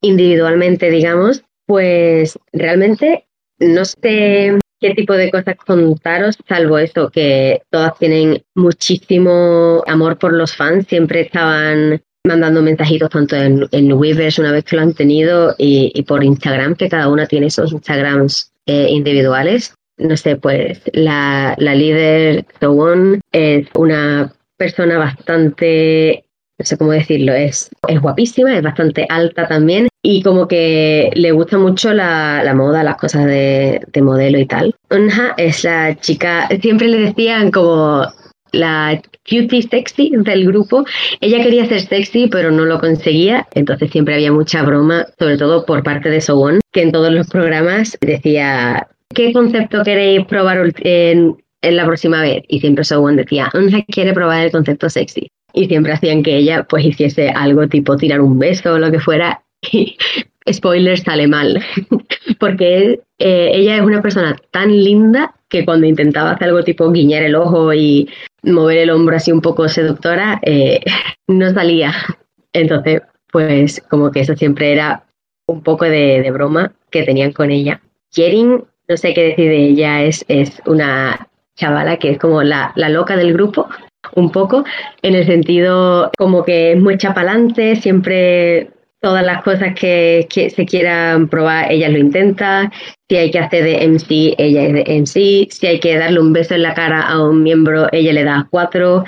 individualmente, digamos, pues realmente no sé qué tipo de cosas contaros, salvo eso, que todas tienen muchísimo amor por los fans, siempre estaban mandando mensajitos tanto en, en Weavers una vez que lo han tenido y, por Instagram, que cada una tiene esos Instagrams eh, individuales. No sé, pues la, la líder, One, es una persona bastante no sé cómo decirlo, es, es guapísima, es bastante alta también y como que le gusta mucho la, la moda, las cosas de, de, modelo y tal. Unha es la chica, siempre le decían como la cutie sexy del grupo. Ella quería ser sexy, pero no lo conseguía, entonces siempre había mucha broma, sobre todo por parte de Sowon, que en todos los programas decía, ¿qué concepto queréis probar en, en la próxima vez? Y siempre Sowon decía, Unha quiere probar el concepto sexy y siempre hacían que ella pues hiciese algo tipo tirar un beso o lo que fuera y spoiler sale mal. Porque eh, ella es una persona tan linda que cuando intentaba hacer algo tipo guiñar el ojo y mover el hombro así un poco seductora eh, no salía. Entonces pues como que eso siempre era un poco de, broma que tenían con ella. Jerin no sé qué decir de ella es, es una chavala que es como la, la loca del grupo un poco, en el sentido como que es muy chapalante, siempre todas las cosas que, se quieran probar, ella lo intenta. Si hay que hacer de MC, ella es de MC. Si hay que darle un beso en la cara a un miembro, ella le da cuatro.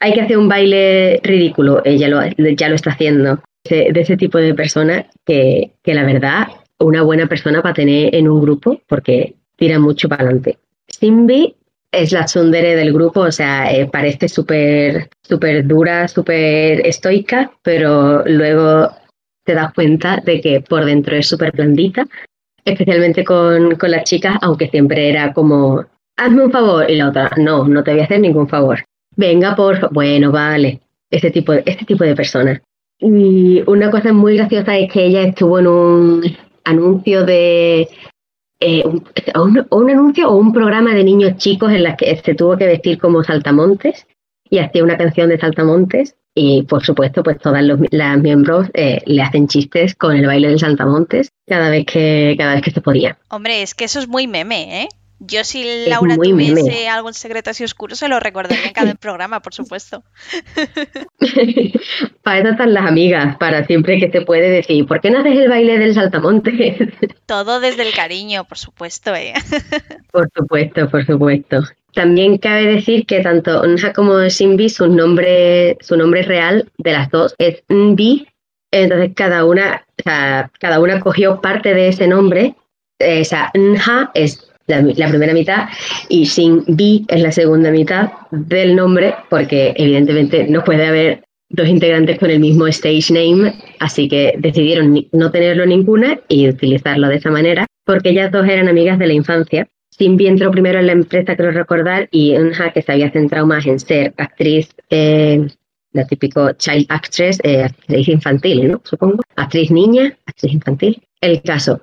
Hay que hacer un baile ridículo, ella lo, ya lo está haciendo. De, ese tipo de persona que, que la verdad, una buena persona para tener en un grupo porque tira mucho para adelante. Simbi es la tsundere del grupo, o sea, eh, parece súper súper dura, súper estoica, pero luego te das cuenta de que por dentro es súper blandita, especialmente con, con las chicas, aunque siempre era como, hazme un favor, y la otra, no, no te voy a hacer ningún favor. Venga, por bueno, vale, este tipo, este tipo de personas. Y una cosa muy graciosa es que ella estuvo en un anuncio de eh, un, anuncio o un programa de niños chicos en las que se tuvo que vestir como saltamontes y hacía una canción de saltamontes y por supuesto pues todas las miembros eh, le hacen chistes con el baile del saltamontes cada vez que cada vez que se podía. Hombre, es que eso es muy meme, ¿eh? Yo si Laura tuviese algo en secreto así oscuro se lo recordaría en cada programa, por supuesto. para eso están las amigas, para siempre que se puede decir, ¿por qué no haces el baile del saltamonte? Todo desde el cariño, por supuesto. ¿eh? por supuesto, por supuesto. También cabe decir que tanto Nha como Shinbi, su nombre, su nombre real de las dos es Nbi, entonces cada una, o cada una cogió parte de ese nombre. Sea, Nha es la, primera mitad y Sin B es la segunda mitad del nombre porque evidentemente no puede haber dos integrantes con el mismo stage name, así que decidieron no tenerlo ninguna y utilizarlo de esa manera porque ellas dos eran amigas de la infancia. B entró primero en la empresa, creo recordar, y Unha, que se había centrado más en ser actriz, eh, la típico child actress, eh, actriz infantil, ¿no? Supongo. Actriz niña, actriz infantil. El caso,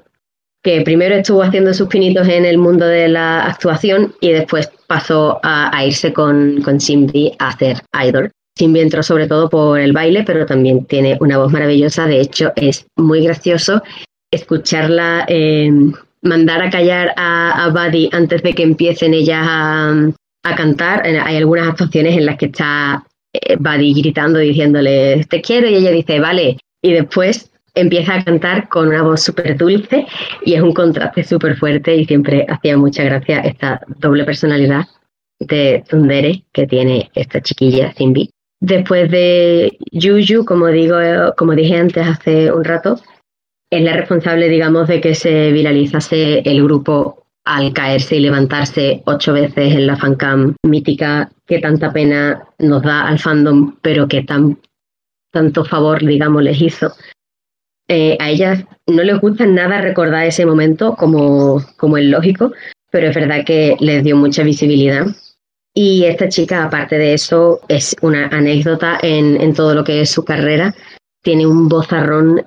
que primero estuvo haciendo sus pinitos en el mundo de la actuación y después pasó a, irse con, con Simbi a hacer idol. Simbi entró sobre todo por el baile, pero también tiene una voz maravillosa. De hecho, es muy gracioso escucharla em, mandar a callar a, a Buddy antes de que empiecen ellas a, cantar. Hay algunas actuaciones en las que está eh, Buddy gritando, diciéndole, te quiero, y ella dice, vale. Y después empieza a cantar con una voz súper dulce y es un contraste súper fuerte y siempre hacía mucha gracia esta doble personalidad de Tundere que tiene esta chiquilla Simbi. Después de Yuyu, como digo, como dije antes hace un rato, es la responsable, digamos, de que se viralizase el grupo al caerse y levantarse ocho veces en la fancam mítica que tanta pena nos da al fandom, pero que tan, tanto favor, digamos, les hizo. Eh, a ellas no les gusta nada recordar ese momento como, como es lógico, pero es verdad que les dio mucha visibilidad. Y esta chica, aparte de eso, es una anécdota en, en todo lo que es su carrera. Tiene un vozarrón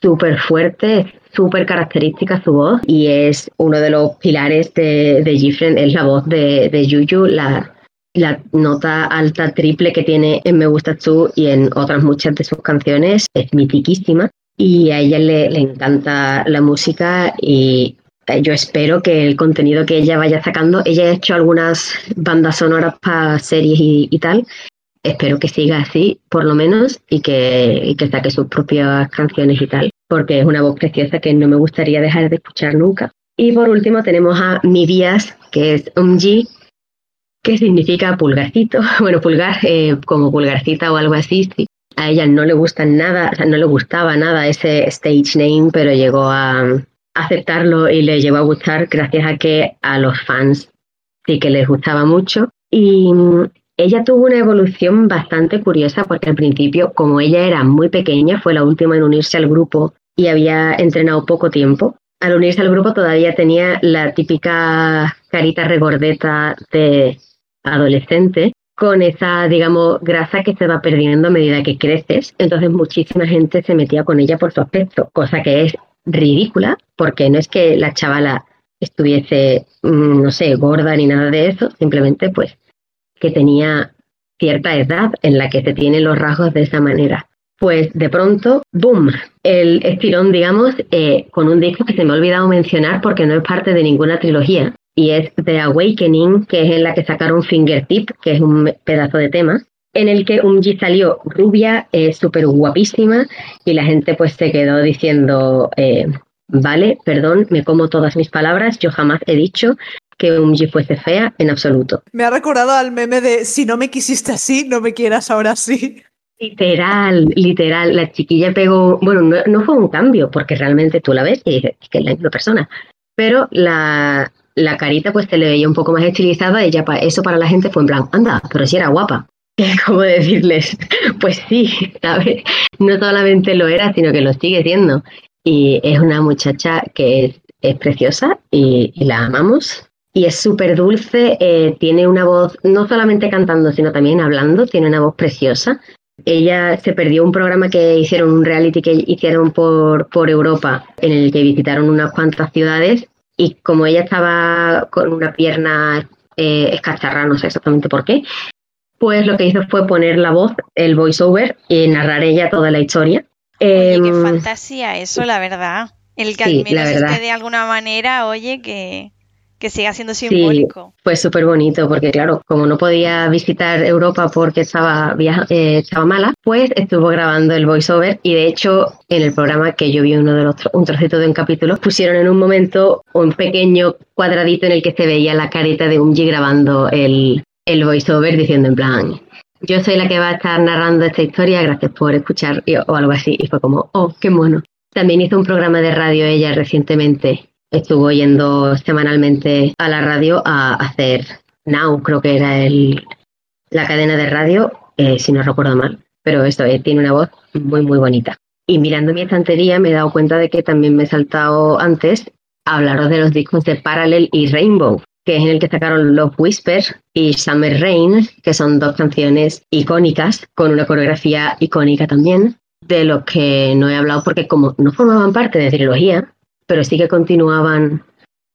súper fuerte, súper característica su voz y es uno de los pilares de, de Gifren, es la voz de, de Yuyu, la, la nota alta triple que tiene en Me Gusta Tú y en otras muchas de sus canciones es mitiquísima y a ella le, le encanta la música y yo espero que el contenido que ella vaya sacando, ella ha hecho algunas bandas sonoras para series y, y tal, espero que siga así, por lo menos, y que, y que saque sus propias canciones y tal, porque es una voz preciosa que no me gustaría dejar de escuchar nunca. Y por último tenemos a Mi Díaz, que es Umji, que significa pulgarcito, bueno, pulgar eh, como pulgarcita o algo así. Sí. A ella no le gusta nada, o sea, no le gustaba nada ese stage name, pero llegó a aceptarlo y le llegó a gustar gracias a que a los fans sí que les gustaba mucho. Y ella tuvo una evolución bastante curiosa porque al principio, como ella era muy pequeña, fue la última en unirse al grupo y había entrenado poco tiempo. Al unirse al grupo todavía tenía la típica carita regordeta de adolescente con esa, digamos, grasa que se va perdiendo a medida que creces. Entonces muchísima gente se metía con ella por su aspecto, cosa que es ridícula porque no es que la chavala estuviese, mm, no sé, gorda ni nada de eso, simplemente pues que tenía cierta edad en la que se tienen los rasgos de esa manera. Pues de pronto, ¡boom! El estirón, digamos, eh, con un disco que se me ha olvidado mencionar porque no es parte de ninguna trilogía, y es The Awakening, que es en la que sacaron Fingertip, que es un pedazo de tema, en el que Umji salió rubia, eh, súper guapísima, y la gente pues se quedó diciendo, eh, vale, perdón, me como todas mis palabras, yo jamás he dicho que Umji fuese fea en absoluto. Me ha recordado al meme de si no me quisiste así, no me quieras ahora sí. Literal, literal, la chiquilla pegó, bueno, no, no fue un cambio, porque realmente tú la ves y dices que es la misma persona, pero la, la carita pues se le veía un poco más estilizada y ya pa, eso para la gente fue en plan, anda, pero si era guapa. ¿Cómo decirles? Pues sí, ¿sabes? No solamente lo era, sino que lo sigue siendo. Y es una muchacha que es, es preciosa y, y la amamos y es súper dulce, eh, tiene una voz, no solamente cantando, sino también hablando, tiene una voz preciosa. Ella se perdió un programa que hicieron, un reality que hicieron por, por Europa, en el que visitaron unas cuantas ciudades y como ella estaba con una pierna eh, escacharra, no sé exactamente por qué, pues lo que hizo fue poner la voz, el voiceover y narrar ella toda la historia. Oye, qué Em, fantasía eso, la verdad. El que sí, al menos esté de alguna manera, oye, que, que siga siendo simbólico. Fue súper bonito porque, claro, como no podía visitar Europa porque estaba, viaja- eh, estaba mala, pues estuvo grabando el voiceover y de hecho en el programa que yo vi uno de los un trocito de un capítulo, pusieron en un momento un pequeño cuadradito en el que se veía la carita de Umji grabando el, el voiceover diciendo en plan, yo soy la que va a estar narrando esta historia, gracias por escuchar o algo así. Y fue como, oh, qué mono. También hizo un programa de radio ella recientemente. Estuvo yendo semanalmente a la radio a hacer Now, creo que era el, la cadena de radio, eh, si no recuerdo mal. Pero esto eh, tiene una voz muy, muy bonita. Y mirando mi estantería me he dado cuenta de que también me he saltado antes a hablaros de los discos de Parallel y Rainbow, que es en el que sacaron Love Whisper y Summer Rain, que son dos canciones icónicas, con una coreografía icónica también, de los que no he hablado porque como no formaban parte de trilogía, pero sí que continuaban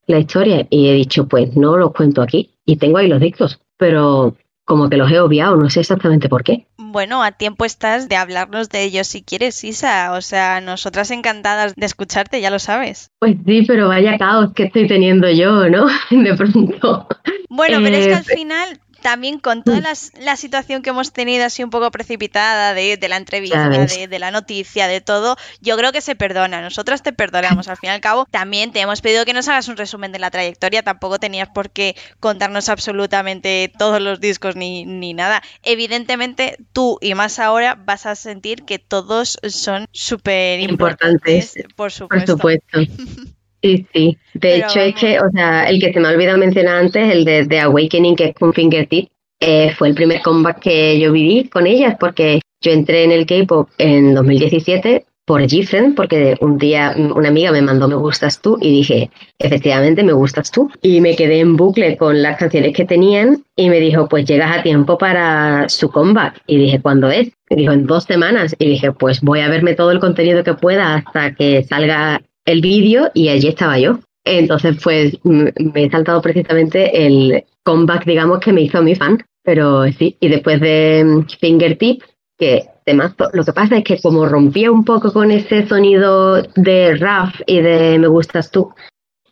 la historia y he dicho, pues no los cuento aquí y tengo ahí los discos, pero como que los he obviado, no sé exactamente por qué. Bueno, a tiempo estás de hablarnos de ellos si quieres, Isa. O sea, nosotras encantadas de escucharte, ya lo sabes. Pues sí, pero vaya caos que estoy teniendo yo, ¿no? De pronto. Bueno, pero es que Eh, al final, también con toda las- la situación que hemos tenido así un poco precipitada de, de la entrevista, de, de la noticia, de todo, yo creo que se perdona. Nosotras te perdonamos. Al fin y al cabo, también te hemos pedido que nos hagas un resumen de la trayectoria. Tampoco tenías por qué contarnos absolutamente todos los discos ni, ni nada. Evidentemente, tú y más ahora vas a sentir que todos son súper importantes, por Por supuesto. Sí, sí. De Pero hecho, es que, o sea, el que se me ha olvidado mencionar antes, el de The Awakening, que es con Fingertip, eh, fue el primer comeback que yo viví con ellas porque yo entré en el K-pop en 2017 por Gifren, porque un día una amiga me mandó Me gustas tú y dije, efectivamente, me gustas tú. Y me quedé en bucle con las canciones que tenían y me dijo, pues llegas a tiempo para su comeback. Y dije, ¿cuándo es? Me dijo, en dos semanas. Y dije, pues voy a verme todo el contenido que pueda hasta que salga el vídeo y allí estaba yo. Entonces, pues me he saltado precisamente el comeback, digamos, que me hizo mi fan. Pero sí, y después de mm, Fingertip, que temazo, lo que pasa es que como rompía un poco con ese sonido de rap y de me gustas tú,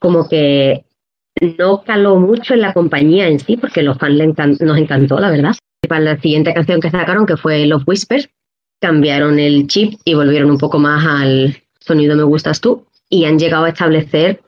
como que no caló mucho en la compañía en sí, porque los fans nos encantó, la verdad. Para la siguiente canción que sacaron, que fue Love Whispers, cambiaron el chip y volvieron un poco más al sonido me gustas tú y han llegado a establecer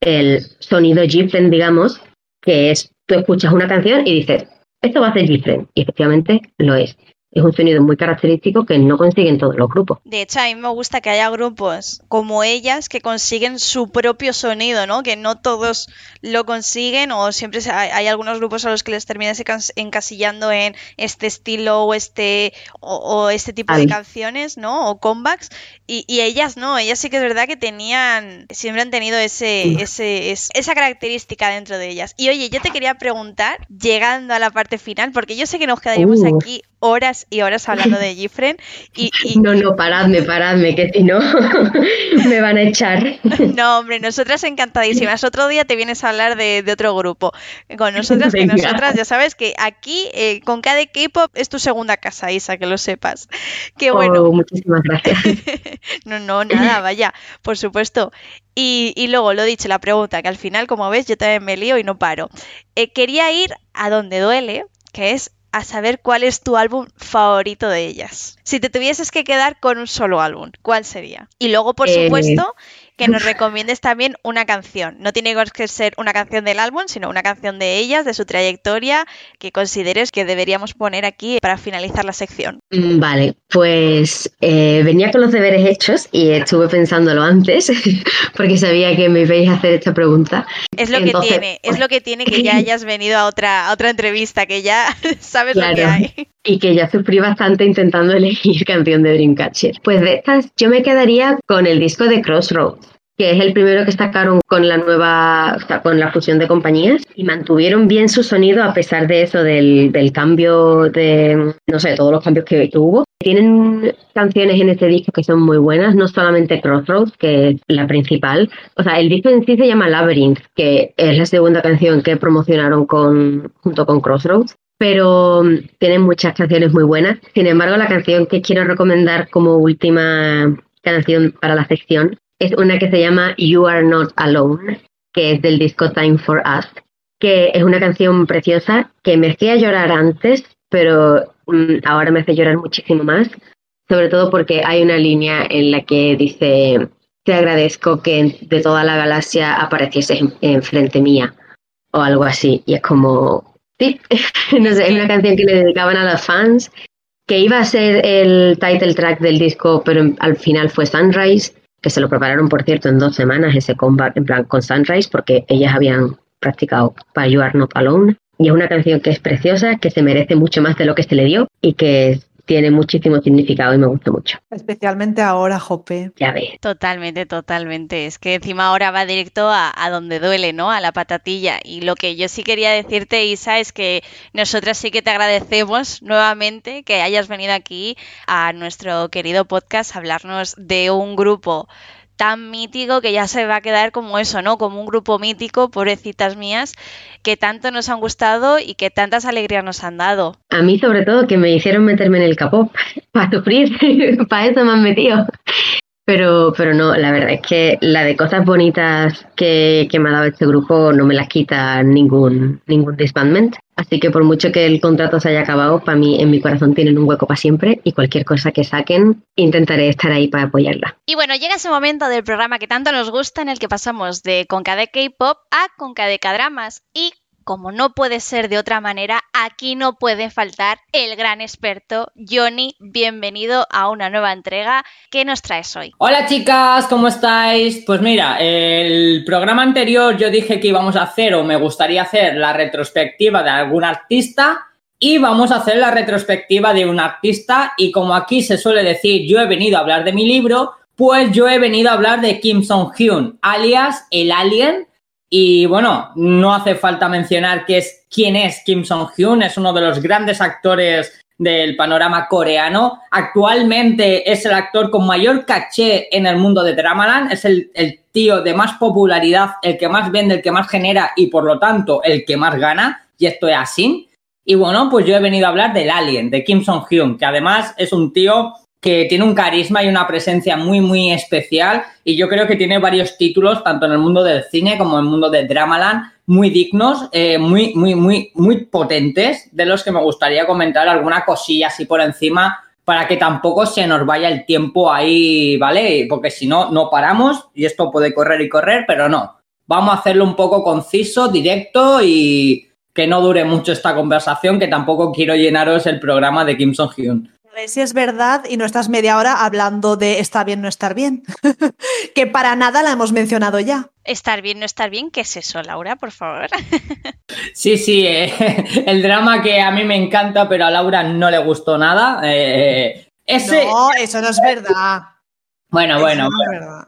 el sonido Gifren, digamos, que es, tú escuchas una canción y dices, esto va a ser Gifren, y efectivamente lo es es un sonido muy característico que no consiguen todos los grupos. De hecho, a mí me gusta que haya grupos como ellas que consiguen su propio sonido, ¿no? Que no todos lo consiguen o siempre hay, algunos grupos a los que les terminas encasillando en este estilo o este o, este tipo de canciones, ¿no? O comebacks y, ellas no, ellas sí que es verdad que tenían siempre han tenido ese, ese esa característica dentro de ellas. Y oye, yo te quería preguntar llegando a la parte final porque yo sé que nos quedaríamos uh. aquí horas y horas hablando de Gifren. Y, No, no, paradme, paradme, que si no me van a echar. No, hombre, nosotras encantadísimas. Otro día te vienes a hablar de, otro grupo. Con nosotras, que nosotras, ya sabes que aquí eh, con cada K-pop es tu segunda casa, Isa, que lo sepas. Qué bueno. Oh, muchísimas gracias. no, no, nada, vaya, por supuesto. Y, y, luego, lo dicho, la pregunta, que al final, como ves, yo también me lío y no paro. Eh, quería ir a donde duele, que es a saber cuál es tu álbum favorito de ellas. Si te tuvieses que quedar con un solo álbum, ¿cuál sería? Y luego, por eh, supuesto, que nos recomiendes también una canción. No tiene que ser una canción del álbum, sino una canción de ellas, de su trayectoria, que consideres que deberíamos poner aquí para finalizar la sección. Mm, vale, pues eh, venía con los deberes hechos y estuve pensándolo antes, porque sabía que me ibais a hacer esta pregunta. Es lo que tiene, es lo que tiene que ya hayas venido a otra, otra entrevista, que ya sabes lo que hay. Y que ya sufrí bastante intentando elegir canción de Dreamcatcher. Pues de estas, yo me quedaría con el disco de Crossroads que es el primero que sacaron con la nueva, con la fusión de compañías y mantuvieron bien su sonido a pesar de eso, del, cambio de, no sé, todos los cambios que, hubo. Tienen canciones en este disco que son muy buenas, no solamente Crossroads, que es la principal. O sea, el disco en sí se llama Labyrinth, que es la segunda canción que promocionaron con, junto con Crossroads pero tienen muchas canciones muy buenas. Sin embargo, la canción que quiero recomendar como última canción para la sección es una que se llama You Are Not Alone, que es del disco Time for Us, que es una canción preciosa que me hacía llorar antes, pero mm, ahora me hace llorar muchísimo más, sobre todo porque hay una línea en la que dice, te agradezco que de toda la galaxia apareciese enfrente mía, o algo así, y es como, sí, no sé, es una canción que le dedicaban a los fans, que iba a ser el title track del disco, pero al final fue Sunrise, que se lo prepararon, por cierto, en dos semanas ese combat en plan con Sunrise, porque ellas habían practicado para You Are Not Alone. Y es una canción que es preciosa, que se merece mucho más de lo que se le dio y que tiene muchísimo significado y me gusta mucho. Especialmente ahora, Jope. Ya ves. Totalmente, totalmente. Es que encima ahora va directo a, donde duele, ¿no? A la patatilla. Y lo que yo sí quería decirte, Isa, es que nosotras sí que te agradecemos nuevamente que hayas venido aquí a nuestro querido podcast a hablarnos de un grupo tan mítico que ya se va a quedar como eso, ¿no? Como un grupo mítico, pobrecitas mías, que tanto nos han gustado y que tantas alegrías nos han dado. A mí sobre todo que me hicieron meterme en el capó para sufrir, para eso me han metido. Pero, pero no, la verdad es que la de cosas bonitas que, me ha dado este grupo no me las quita ningún, ningún disbandment. Así que por mucho que el contrato se haya acabado, para mí en mi corazón tienen un hueco para siempre y cualquier cosa que saquen intentaré estar ahí para apoyarla. Y bueno, llega ese momento del programa que tanto nos gusta en el que pasamos de Conca de K-pop a Conca de K-dramas y como no puede ser de otra manera, aquí no puede faltar el gran experto Johnny. Bienvenido a una nueva entrega. ¿Qué nos traes hoy? Hola chicas, ¿cómo estáis? Pues mira, el programa anterior yo dije que íbamos a hacer o me gustaría hacer la retrospectiva de algún artista y vamos a hacer la retrospectiva de un artista y como aquí se suele decir, yo he venido a hablar de mi libro, pues yo he venido a hablar de Kim Song-hyun, alias el Alien. Y bueno, no hace falta mencionar que es, quién es Kim Song-hyun, es uno de los grandes actores del panorama coreano. Actualmente es el actor con mayor caché en el mundo de Dramaland, es el, el, tío de más popularidad, el que más vende, el que más genera y por lo tanto el que más gana, y esto es así. Y bueno, pues yo he venido a hablar del Alien, de Kim Song-hyun, que además es un tío que tiene un carisma y una presencia muy, muy especial. Y yo creo que tiene varios títulos, tanto en el mundo del cine como en el mundo de Dramaland, muy dignos, eh, muy, muy, muy, muy potentes, de los que me gustaría comentar alguna cosilla así por encima para que tampoco se nos vaya el tiempo ahí, ¿vale? Porque si no, no paramos y esto puede correr y correr, pero no. Vamos a hacerlo un poco conciso, directo y, que no dure mucho esta conversación, que tampoco quiero llenaros el programa de Kim Song-hyun. A ver si es verdad y no estás media hora hablando de estar bien, no estar bien. que para nada la hemos mencionado ya. Estar bien, no estar bien, ¿qué es eso, Laura, por favor? sí, sí, eh, el drama que a mí me encanta, pero a Laura no le gustó nada. Eh, ese... No, eso no es verdad. Bueno, eso bueno. No es verdad.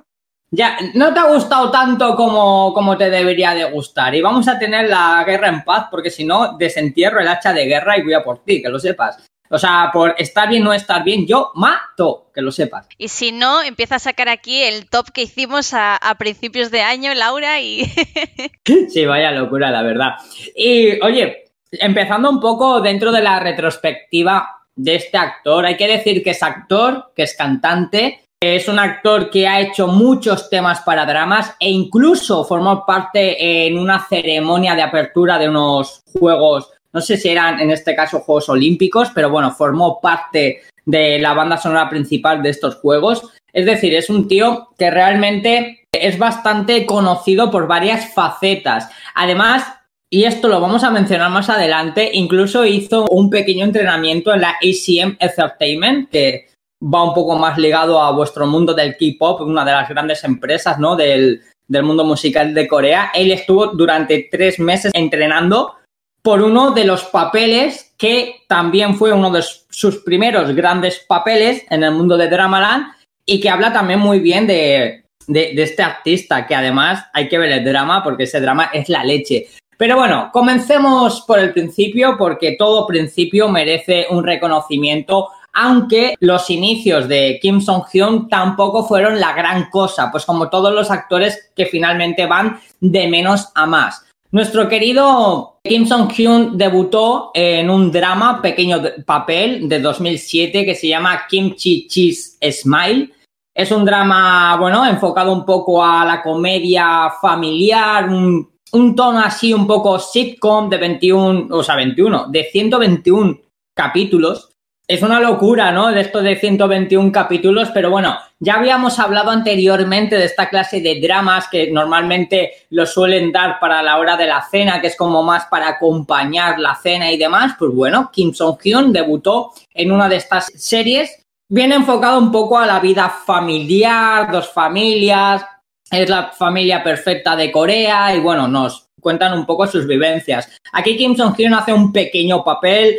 Ya, no te ha gustado tanto como, como, te debería de gustar. Y vamos a tener la guerra en paz, porque si no, desentierro el hacha de guerra y voy a por ti, que lo sepas. O sea, por estar bien o no estar bien, yo mato, que lo sepas. Y si no, empieza a sacar aquí el top que hicimos a, a principios de año, Laura, y... sí, vaya locura, la verdad. Y, oye, empezando un poco dentro de la retrospectiva de este actor, hay que decir que es actor, que es cantante, es un actor que ha hecho muchos temas para dramas e incluso formó parte en una ceremonia de apertura de unos juegos, no sé si eran en este caso Juegos Olímpicos, pero bueno, formó parte de la banda sonora principal de estos juegos. Es decir, es un tío que realmente es bastante conocido por varias facetas. Además, y esto lo vamos a mencionar más adelante, incluso hizo un pequeño entrenamiento en la ACM Entertainment, que va un poco más ligado a vuestro mundo del K-pop, una de las grandes empresas ¿no? del, del mundo musical de Corea. Él estuvo durante tres meses entrenando por uno de los papeles que también fue uno de sus primeros grandes papeles en el mundo de Dramaland y que habla también muy bien de, de, este artista, que además hay que ver el drama porque ese drama es la leche. Pero bueno, comencemos por el principio porque todo principio merece un reconocimiento aunque los inicios de Kim Song-hyun tampoco fueron la gran cosa, pues como todos los actores que finalmente van de menos a más. Nuestro querido Kim Song-hyun debutó en un drama, pequeño papel, de 2007 que se llama Kimchi Cheese Smile. Es un drama, bueno, enfocado un poco a la comedia familiar, un, un tono así un poco sitcom de 21, o sea, 21, de 121 capítulos es una locura, ¿no? De esto de 121 capítulos, pero bueno, ya habíamos hablado anteriormente de esta clase de dramas que normalmente lo suelen dar para la hora de la cena, que es como más para acompañar la cena y demás. Pues bueno, Kim Song-hyun debutó en una de estas series. Viene enfocado un poco a la vida familiar, dos familias, es la familia perfecta de Corea y bueno, nos cuentan un poco sus vivencias. Aquí Kim Song-hyun hace un pequeño papel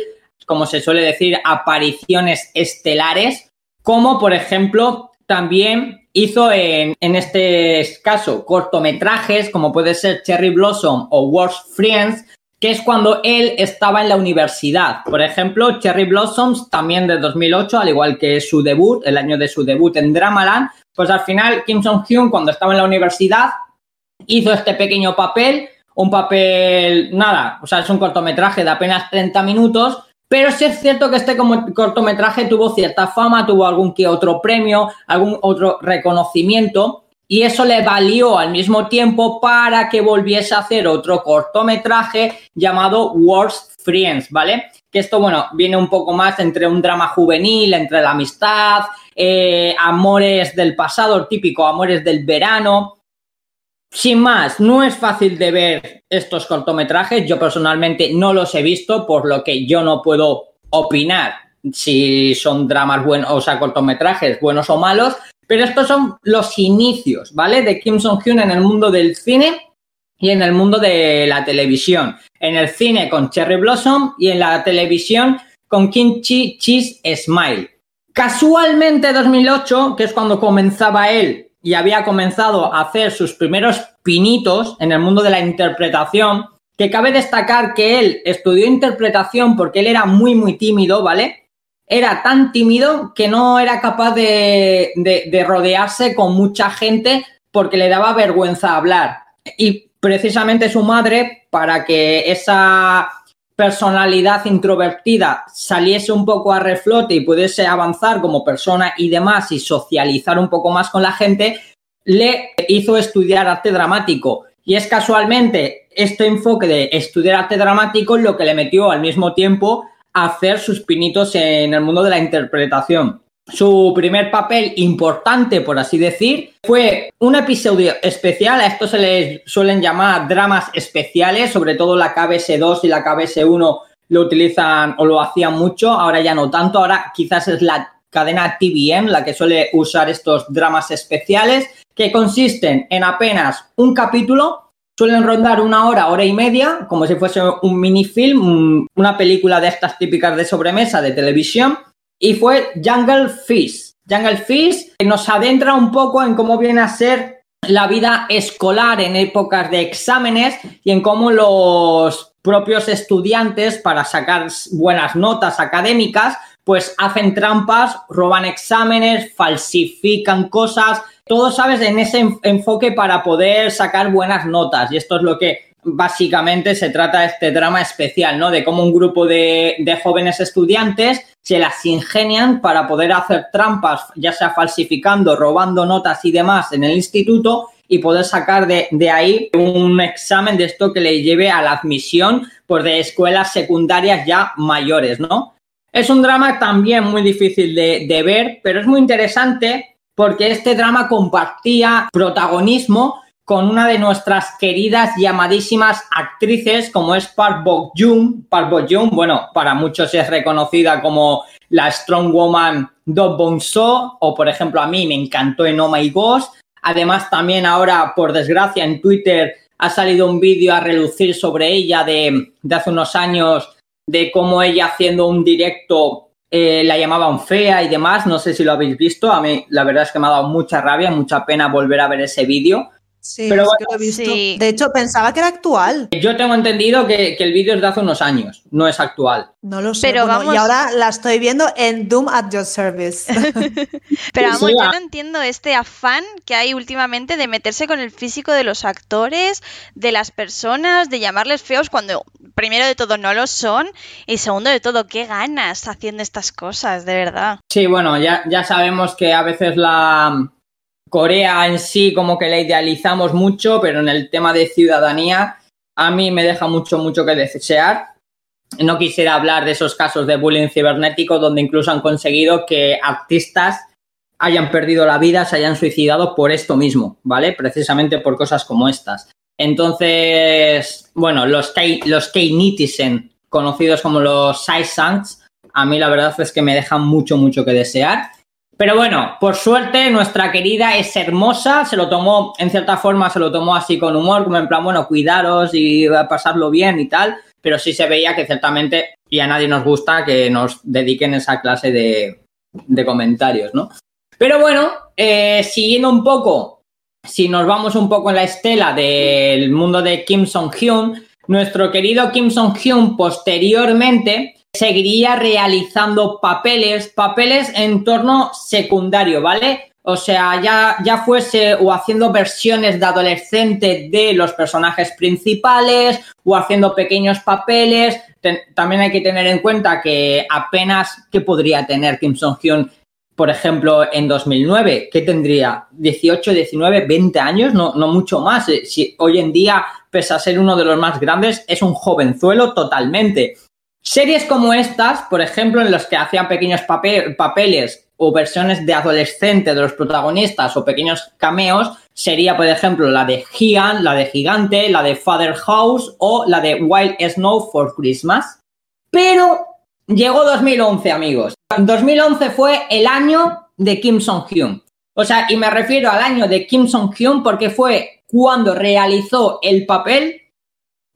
como se suele decir, apariciones estelares, como por ejemplo también hizo en, este caso cortometrajes como puede ser Cherry Blossom o Worst Friends, que es cuando él estaba en la universidad. Por ejemplo, Cherry Blossoms también de 2008, al igual que su debut, el año de su debut en Dramaland, pues al final Kim Song-hyun cuando estaba en la universidad hizo este pequeño papel, un papel, nada, o sea, es un cortometraje de apenas 30 minutos, pero sí es cierto que este cortometraje tuvo cierta fama, tuvo algún que otro premio, algún otro reconocimiento, y eso le valió al mismo tiempo para que volviese a hacer otro cortometraje llamado Worst Friends, ¿vale? Que esto, bueno, viene un poco más entre un drama juvenil, entre la amistad, eh, amores del pasado, típico amores del verano, sin más, no es fácil de ver estos cortometrajes. Yo personalmente no los he visto, por lo que yo no puedo opinar si son dramas buenos, o sea, cortometrajes buenos o malos. Pero estos son los inicios, ¿vale? De Kim Song-hyun en el mundo del cine. y en el mundo de la televisión. En el cine con Cherry Blossom y en la televisión con Kimchi Cheese Smile. Casualmente 2008, que es cuando comenzaba él y había comenzado a hacer sus primeros pinitos en el mundo de la interpretación, que cabe destacar que él estudió interpretación porque él era muy, muy tímido, ¿vale? Era tan tímido que no era capaz de, de rodearse con mucha gente porque le daba vergüenza hablar. Y precisamente su madre, para que esa personalidad introvertida saliese un poco a reflote y pudiese avanzar como persona y demás y socializar un poco más con la gente, le hizo estudiar arte dramático. Y es casualmente este enfoque de estudiar arte dramático lo que le metió al mismo tiempo a hacer sus pinitos en el mundo de la interpretación. Su primer papel importante, por así decir, fue un episodio especial. A esto se les suelen llamar dramas especiales, sobre todo la KBS2 y la KBS1 lo utilizan o lo hacían mucho. Ahora ya no tanto. Ahora quizás es la cadena TVN la que suele usar estos dramas especiales, que consisten en apenas un capítulo. Suelen rondar una hora, hora y media, como si fuese un minifilm, una película de estas típicas de sobremesa de televisión y fue Jungle Fish. Jungle Fish nos adentra un poco en cómo viene a ser la vida escolar en épocas de exámenes y en cómo los propios estudiantes para sacar buenas notas académicas pues hacen trampas, roban exámenes, falsifican cosas, todo sabes en ese enfoque para poder sacar buenas notas. Y esto es lo que básicamente se trata este drama especial, ¿no? De cómo un grupo de, jóvenes estudiantes se las ingenian para poder hacer trampas, ya sea falsificando, robando notas y demás en el instituto y poder sacar de, ahí un examen de esto que le lleve a la admisión pues, de escuelas secundarias ya mayores, ¿no? Es un drama también muy difícil de ver, pero es muy interesante porque este drama compartía protagonismo con una de nuestras queridas y amadísimas actrices como es Park Bo Jung. Park Bo Jung, bueno, para muchos es reconocida como la Strong Woman Do Bong So o por ejemplo a mí me encantó en Oh My Ghost. Además también ahora por desgracia en Twitter ha salido un vídeo a relucir sobre ella de, hace unos años de cómo ella haciendo un directo eh, la llamaban fea y demás. No sé si lo habéis visto. A mí la verdad es que me ha dado mucha rabia, mucha pena volver a ver ese vídeo Sí, pero bueno, lo he visto. Sí. De hecho, pensaba que era actual. Yo tengo entendido que, que, el vídeo es de hace unos años, no es actual. No lo sé. Pero bueno, vamos... Y ahora la estoy viendo en Doom at Your Service. pero vamos, sí, yo no entiendo este afán que hay últimamente de meterse con el físico de los actores, de las personas, de llamarles feos cuando, primero de todo, no lo son. Y segundo de todo, qué ganas haciendo estas cosas, de verdad. Sí, bueno, ya, ya sabemos que a veces la Corea en sí como que la idealizamos mucho, pero en el tema de ciudadanía a mí me deja mucho, mucho que desear. No quisiera hablar de esos casos de bullying cibernético donde incluso han conseguido que artistas hayan perdido la vida, se hayan suicidado por esto mismo, ¿vale? Precisamente por cosas como estas. Entonces, bueno, los K, los conocidos como los Saisangs, a mí la verdad es que me dejan mucho, mucho que desear. Pero bueno, por suerte nuestra querida es hermosa, se lo tomó, en cierta forma se lo tomó así con humor, como en plan, bueno, cuidaros y pasarlo bien y tal, pero sí se veía que ciertamente, y a nadie nos gusta que nos dediquen esa clase de, comentarios, ¿no? Pero bueno, eh, siguiendo un poco, si nos vamos un poco en la estela del mundo de Kim Song-hyun, nuestro querido Kim Song-hyun posteriormente seguiría realizando papeles, papeles en torno secundario, ¿vale? O sea, ya, ya fuese o haciendo versiones de adolescente de los personajes principales o haciendo pequeños papeles. También hay que tener en cuenta que apenas que podría tener Kim Song-hyun, por ejemplo, en 2009. ¿Qué tendría? ¿18, 19, 20 años? No, no mucho más. Si hoy en día, pese a ser uno de los más grandes, es un jovenzuelo totalmente. Series como estas, por ejemplo, en las que hacían pequeños papel, papeles o versiones de adolescente de los protagonistas o pequeños cameos, sería, por ejemplo, la de Gian, la de Gigante, la de Father House o la de Wild Snow for Christmas. Pero llegó 2011, amigos. 2011 fue el año de Kim Song-hyun. O sea, y me refiero al año de Kim Song-hyun porque fue cuando realizó el papel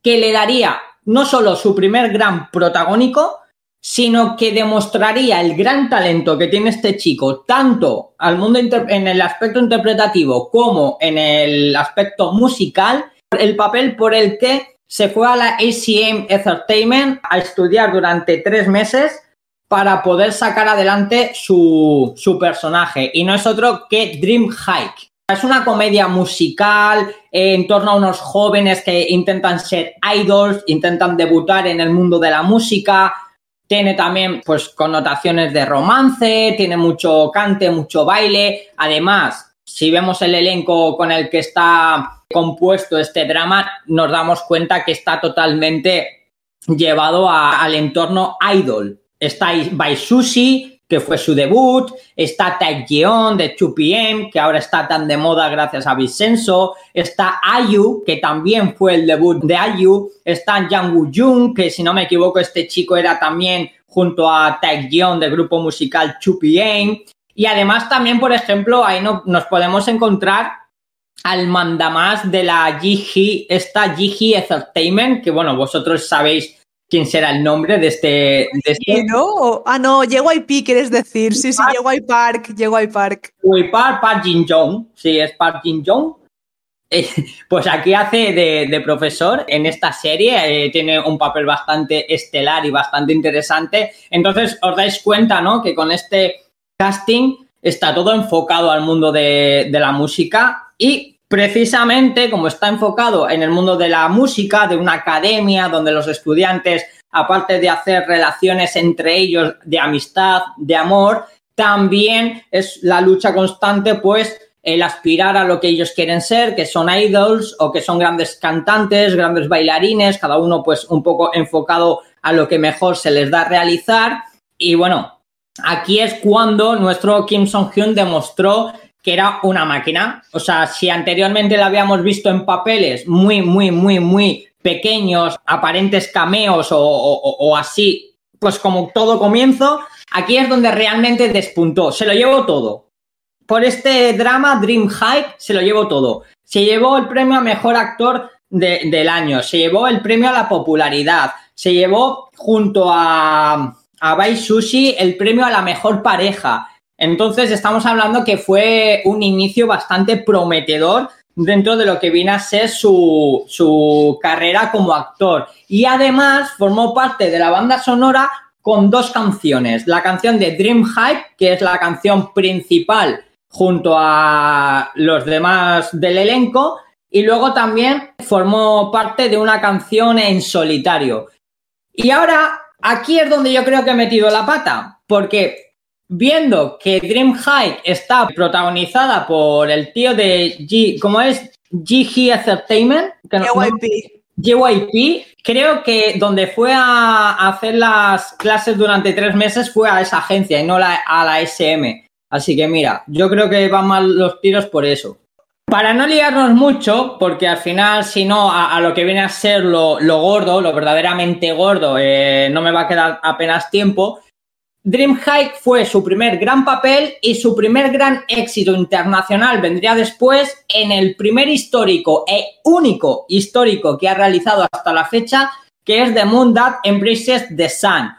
que le daría no solo su primer gran protagónico, sino que demostraría el gran talento que tiene este chico, tanto al mundo en el aspecto interpretativo como en el aspecto musical, el papel por el que se fue a la ACM Entertainment a estudiar durante tres meses para poder sacar adelante su, su personaje. Y no es otro que Dream Hike. Es una comedia musical eh, en torno a unos jóvenes que intentan ser idols, intentan debutar en el mundo de la música. Tiene también pues connotaciones de romance, tiene mucho cante, mucho baile. Además, si vemos el elenco con el que está compuesto este drama, nos damos cuenta que está totalmente llevado al entorno idol. Está By Sushi, que fue su debut, está Taekyeon de 2PM, que ahora está tan de moda gracias a Vincenzo, está Ayu, que también fue el debut de Ayu, está Yang Woo Jung, que si no me equivoco este chico era también junto a Taekyeon del grupo musical 2PM, y además también, por ejemplo, ahí no, nos podemos encontrar al mandamás de la Jihi, esta Jihi Entertainment, que bueno, vosotros sabéis quién será el nombre de este. De este... ¿No? Ah, no, JYP quieres decir. Sí, sí, JY Park, JY Park. JY Park, Park Jin Jong. Sí, es Park Jin Jong. Eh, pues aquí hace de, profesor en esta serie, eh, tiene un papel bastante estelar y bastante interesante. Entonces os dais cuenta, ¿no? Que con este casting está todo enfocado al mundo de, de la música y precisamente como está enfocado en el mundo de la música, de una academia donde los estudiantes, aparte de hacer relaciones entre ellos de amistad, de amor, también es la lucha constante, pues, el aspirar a lo que ellos quieren ser, que son idols o que son grandes cantantes, grandes bailarines, cada uno pues un poco enfocado a lo que mejor se les da realizar. Y bueno, aquí es cuando nuestro Kim Song-hyun demostró que era una máquina. O sea, si anteriormente la habíamos visto en papeles muy, muy, muy, muy pequeños, aparentes cameos o, así, pues como todo comienzo, aquí es donde realmente despuntó. Se lo llevó todo. Por este drama, Dream High, se lo llevó todo. Se llevó el premio a mejor actor del año, se llevó el premio a la popularidad, se llevó junto a, a Bai Sushi el premio a la mejor pareja, entonces estamos hablando que fue un inicio bastante prometedor dentro de lo que viene a ser su, carrera como actor. Y además formó parte de la banda sonora con dos canciones. La canción de Dream Hype, que es la canción principal junto a los demás del elenco, y luego también formó parte de una canción en solitario. Y ahora, aquí es donde yo creo que he metido la pata, porque viendo que Dream High está protagonizada por el tío de G, ¿cómo es? GG Entertainment. JYP. JYP, creo que donde fue a hacer las clases durante tres meses fue a esa agencia y no a la SM. Así que mira, yo creo que van mal los tiros por eso. Para no liarnos mucho, porque al final, si no, a, lo que viene a ser lo, gordo, lo verdaderamente gordo, eh, no me va a quedar apenas tiempo, Dream High fue su primer gran papel y su primer gran éxito internacional vendría después en el primer histórico e único histórico que ha realizado hasta la fecha, que es The Moon That Embraces the Sun.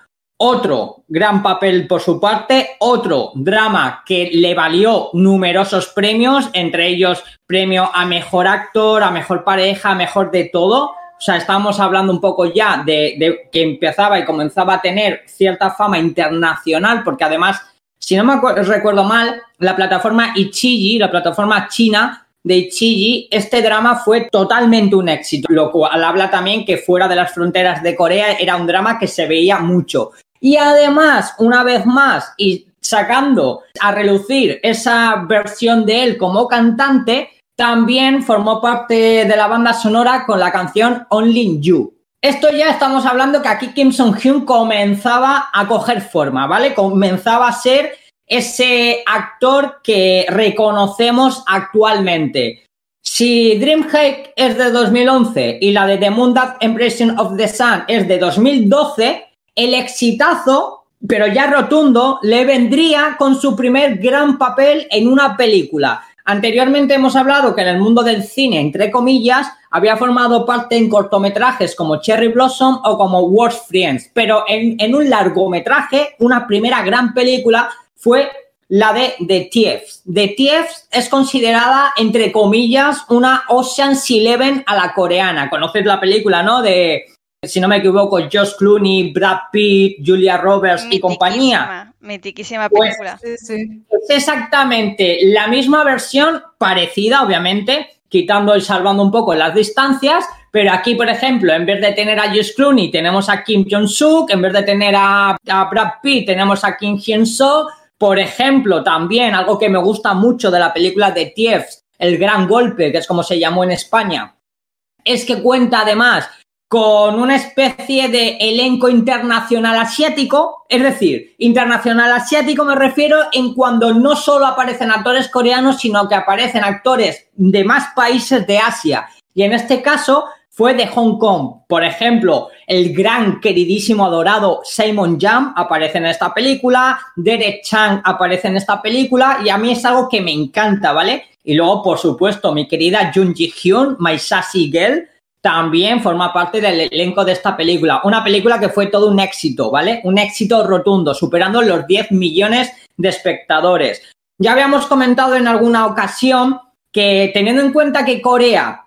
Otro gran papel por su parte, otro drama que le valió numerosos premios, entre ellos premio a mejor actor, a mejor pareja, a mejor de todo. O sea, estábamos hablando un poco ya de, que empezaba y comenzaba a tener cierta fama internacional, porque además, si no me recuerdo mal, la plataforma Ichiji, la plataforma china de Ichiji, este drama fue totalmente un éxito, lo cual habla también que fuera de las fronteras de Corea era un drama que se veía mucho. Y además, una vez más, y sacando a relucir esa versión de él como cantante, también formó parte de la banda sonora con la canción Only You. Esto ya estamos hablando que aquí Kim Song-hyun comenzaba a coger forma, ¿vale? Comenzaba a ser ese actor que reconocemos actualmente. Si Dream Hike es de 2011 y la de The Moon Impression of the Sun es de 2012, el exitazo, pero ya rotundo, le vendría con su primer gran papel en una película. Anteriormente hemos hablado que en el mundo del cine, entre comillas, había formado parte en cortometrajes como Cherry Blossom o como Worst Friends, pero en, un largometraje, una primera gran película fue la de The Thieves. The Thieves es considerada, entre comillas, una Ocean's Eleven a la coreana. Conoces la película, ¿no? De, si no me equivoco, Josh Clooney, Brad Pitt, Julia Roberts y compañía. Mitiquísima pues, película. Es exactamente la misma versión, parecida, obviamente, quitando y salvando un poco las distancias, pero aquí, por ejemplo, en vez de tener a Josh Clooney, tenemos a Kim Jong-suk, en vez de tener a, a Brad Pitt, tenemos a Kim Hyun-soo, por ejemplo, también algo que me gusta mucho de la película de Tiefs, El Gran Golpe, que es como se llamó en España, es que cuenta además con una especie de elenco internacional asiático, es decir, internacional asiático me refiero en cuando no solo aparecen actores coreanos, sino que aparecen actores de más países de Asia. Y en este caso fue de Hong Kong. Por ejemplo, el gran, queridísimo, adorado Simon Jam aparece en esta película, Derek Chang aparece en esta película y a mí es algo que me encanta, ¿vale? Y luego, por supuesto, mi querida Jun Ji Hyun, My Sassy Girl, también forma parte del elenco de esta película. Una película que fue todo un éxito, ¿vale? Un éxito rotundo, superando los 10 millones de espectadores. Ya habíamos comentado en alguna ocasión que teniendo en cuenta que Corea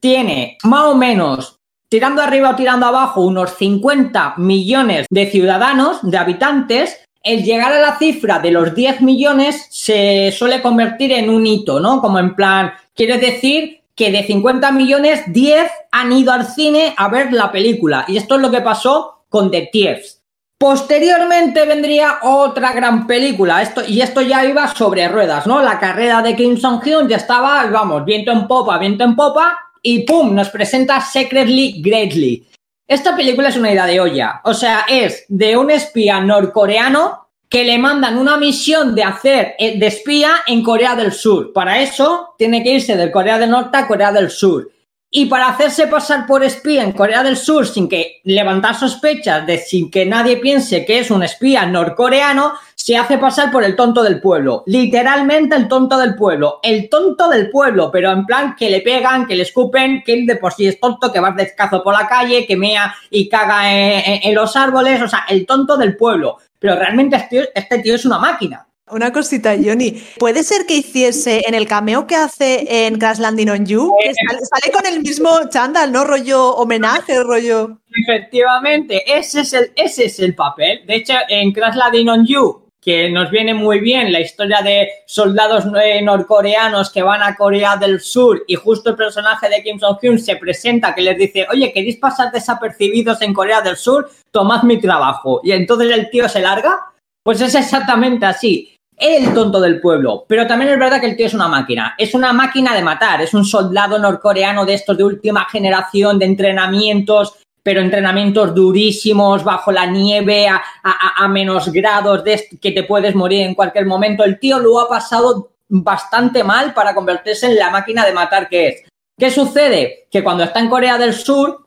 tiene más o menos, tirando arriba o tirando abajo, unos 50 millones de ciudadanos, de habitantes, el llegar a la cifra de los 10 millones se suele convertir en un hito, ¿no? Como en plan, quiere decir que de 50 millones, 10 han ido al cine a ver la película. Y esto es lo que pasó con The Thieves. Posteriormente vendría otra gran película, esto, y esto ya iba sobre ruedas, ¿no? La carrera de Kim Song-hyun ya estaba, vamos, viento en popa, viento en popa, y ¡pum! nos presenta Secretly Greatly. Esta película es una idea de olla. O sea, es de un espía norcoreano que le mandan una misión de hacer eh, de espía en Corea del Sur. Para eso tiene que irse de Corea del Norte a Corea del Sur. Y para hacerse pasar por espía en Corea del Sur sin que levantar sospechas de sin que nadie piense que es un espía norcoreano, se hace pasar por el tonto del pueblo. Literalmente el tonto del pueblo. El tonto del pueblo, pero en plan que le pegan, que le escupen, que él de por sí es tonto, que va descazo por la calle, que mea y caga en, los árboles. O sea, el tonto del pueblo. Pero realmente este, este tío es una máquina. Una cosita, Johnny. ¿Puede ser que hiciese en el cameo que hace en Crash Landing on You? Eh, sale, con el mismo chándal, ¿no? Rollo homenaje, rollo. Efectivamente, ese es el, ese es el papel. De hecho, en Crash Landing on You, que nos viene muy bien la historia de soldados eh, norcoreanos que van a Corea del Sur y justo el personaje de Kim Jong-un se presenta que les dice, oye, ¿queréis pasar desapercibidos en Corea del Sur? Tomad mi trabajo. Y entonces el tío se larga. Pues es exactamente así el tonto del pueblo. Pero también es verdad que el tío es una máquina. Es una máquina de matar. Es un soldado norcoreano de estos de última generación de entrenamientos, pero entrenamientos durísimos, bajo la nieve, a, menos grados, de que te puedes morir en cualquier momento. El tío lo ha pasado bastante mal para convertirse en la máquina de matar que es. ¿Qué sucede? Que cuando está en Corea del Sur,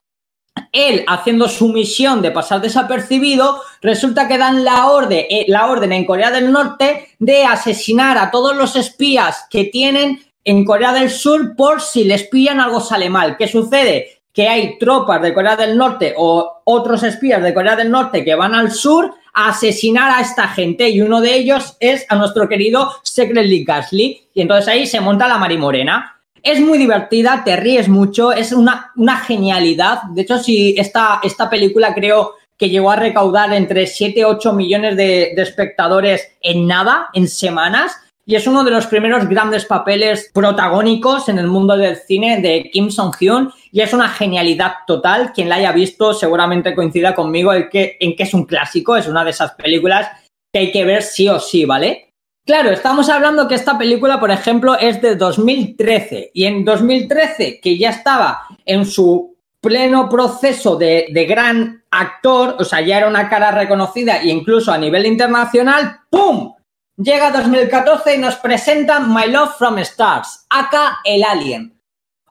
él haciendo su misión de pasar desapercibido, resulta que dan la orden, eh, la orden en Corea del Norte de asesinar a todos los espías que tienen en Corea del Sur por si les pillan algo sale mal. ¿Qué sucede? Que hay tropas de Corea del Norte o otros espías de Corea del Norte que van al sur a asesinar a esta gente y uno de ellos es a nuestro querido Secretly Gasly y entonces ahí se monta la marimorena. Es muy divertida, te ríes mucho, es una, una genialidad. De hecho, si esta, esta película creo que llegó a recaudar entre 7 y 8 millones de, de, espectadores en nada, en semanas, y es uno de los primeros grandes papeles protagónicos en el mundo del cine de Kim Song-hyun, y es una genialidad total. Quien la haya visto seguramente coincida conmigo en que, es un clásico, es una de esas películas que hay que ver sí o sí, ¿vale? Claro, estamos hablando que esta película, por ejemplo, es de 2013 y en 2013, que ya estaba en su pleno proceso de, gran actor, o sea, ya era una cara reconocida e incluso a nivel internacional, ¡pum! Llega 2014 y nos presenta My Love from Stars, acá el Alien.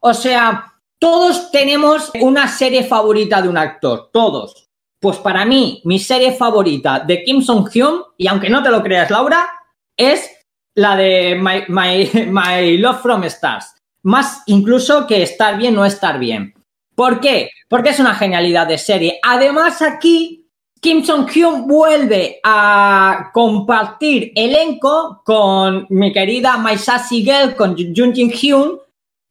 O sea, todos tenemos una serie favorita de un actor, todos. Pues para mí, mi serie favorita de Kim Song-hyun, y aunque no te lo creas, Laura, es la de My, My, Love from Stars. Más incluso que estar bien o estar bien. ¿Por qué? Porque es una genialidad de serie. Además, aquí Kim Song-hyun vuelve a compartir elenco con mi querida Maisa Sigel, con Jun Jin Hyun,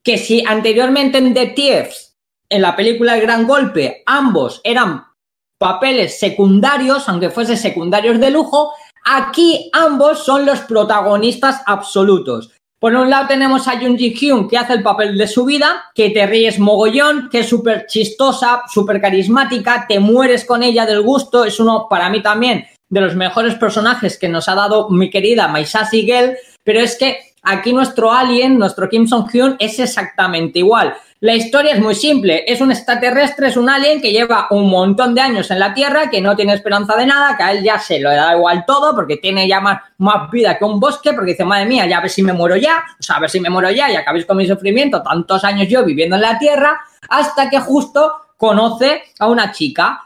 que si anteriormente en The Thieves, en la película El Gran Golpe, ambos eran papeles secundarios, aunque fuese secundarios de lujo, aquí ambos son los protagonistas absolutos. Por un lado tenemos a Jung Ji Hyun que hace el papel de su vida, que te ríes mogollón, que es súper chistosa, súper carismática, te mueres con ella del gusto, es uno para mí también de los mejores personajes que nos ha dado mi querida Maisa Sigel, pero es que aquí nuestro alien, nuestro Kim Song Hyun es exactamente igual. La historia es muy simple, es un extraterrestre, es un alien que lleva un montón de años en la Tierra, que no tiene esperanza de nada, que a él ya se lo da igual todo, porque tiene ya más, más vida que un bosque, porque dice, madre mía, ya a ver si me muero ya, o sea, a ver si me muero ya y acabéis con mi sufrimiento, tantos años yo viviendo en la Tierra, hasta que justo conoce a una chica,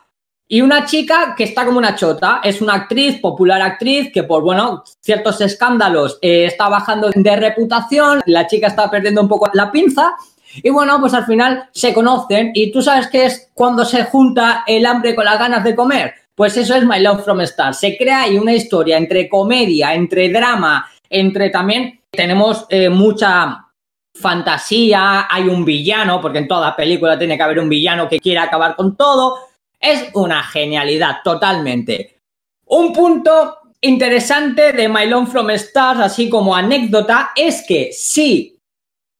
y una chica que está como una chota, es una actriz, popular actriz, que por, bueno, ciertos escándalos eh, está bajando de reputación, la chica está perdiendo un poco la pinza y bueno, pues al final se conocen y tú sabes qué es cuando se junta el hambre con las ganas de comer. Pues eso es My Love from Star. Se crea ahí una historia entre comedia, entre drama, entre también tenemos eh, mucha fantasía, hay un villano, porque en toda película tiene que haber un villano que quiera acabar con todo. Es una genialidad, totalmente. Un punto interesante de My Love from Stars, así como anécdota, es que si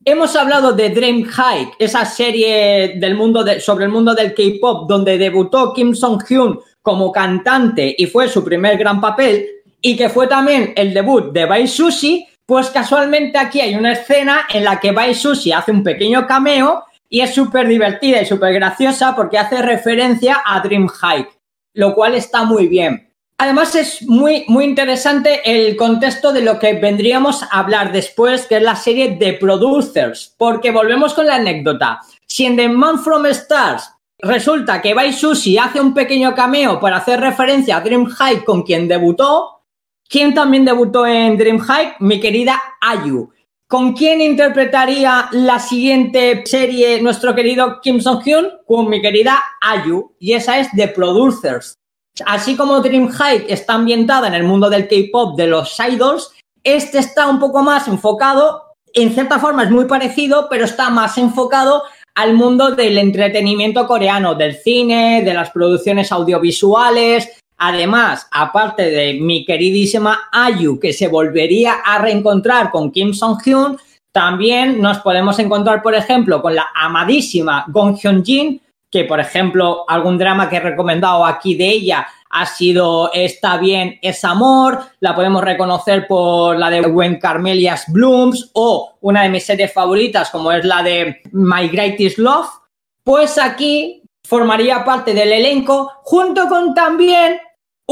Hemos hablado de Dream High, esa serie del mundo sobre el mundo del K-pop, donde debutó Kim Song-hyun como cantante y fue su primer gran papel, y que fue también el debut de Bai Sushi, pues casualmente aquí hay una escena en la que Bai Sushi hace un pequeño cameo y es súper divertida y súper graciosa porque hace referencia a Dream High, lo cual está muy bien. Además es muy, muy interesante el contexto de lo que vendríamos a hablar después, que es la serie de Producers, porque volvemos con la anécdota. Si en The Man From Stars resulta que Bai Sushi hace un pequeño cameo para hacer referencia a Dream High con quien debutó, ¿quién también debutó en Dream High? Mi querida Ayu. ¿Con quién interpretaría la siguiente serie nuestro querido Kim Song-hyun? Con mi querida Ayu. Y esa es The Producers. Así como Dream High está ambientada en el mundo del K-pop de los idols, este está un poco más enfocado, en cierta forma es muy parecido, pero está más enfocado al mundo del entretenimiento coreano, del cine, de las producciones audiovisuales. Además, aparte de mi queridísima Ayu, que se volvería a reencontrar con Kim Song-hyun, también nos podemos encontrar, por ejemplo, con la amadísima Gong Hyun-jin, que por ejemplo algún drama que he recomendado aquí de ella ha sido Está bien, es amor, la podemos reconocer por la de When Carmelia's Blooms o una de mis series favoritas como es la de My Greatest Love, pues aquí formaría parte del elenco junto con también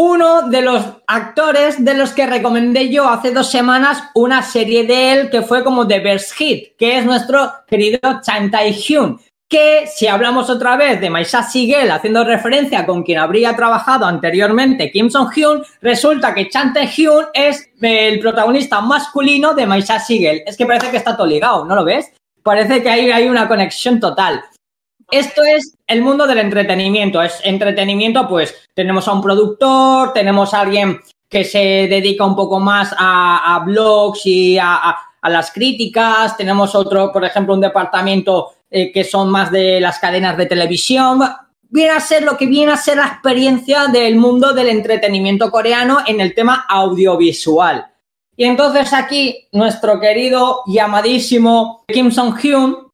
uno de los actores de los que recomendé yo hace dos semanas una serie de él que fue como The Best Hit, que es nuestro querido Chan Tae-hyun que si hablamos otra vez de Maisa Sigel haciendo referencia con quien habría trabajado anteriormente Kim Song-hyun, resulta que Chan Tae-hyun es el protagonista masculino de Maisa Sigel. Es que parece que está todo ligado, ¿no lo ves? Parece que hay, hay una conexión total. Esto es el mundo del entretenimiento. Es entretenimiento, pues tenemos a un productor, tenemos a alguien que se dedica un poco más a, blogs y a, a las críticas, tenemos otro, por ejemplo, un departamento eh, que son más de las cadenas de televisión. Viene a ser lo que viene a ser la experiencia del mundo del entretenimiento coreano en el tema audiovisual. Y entonces aquí nuestro querido y amadísimo Kim Song-hyun,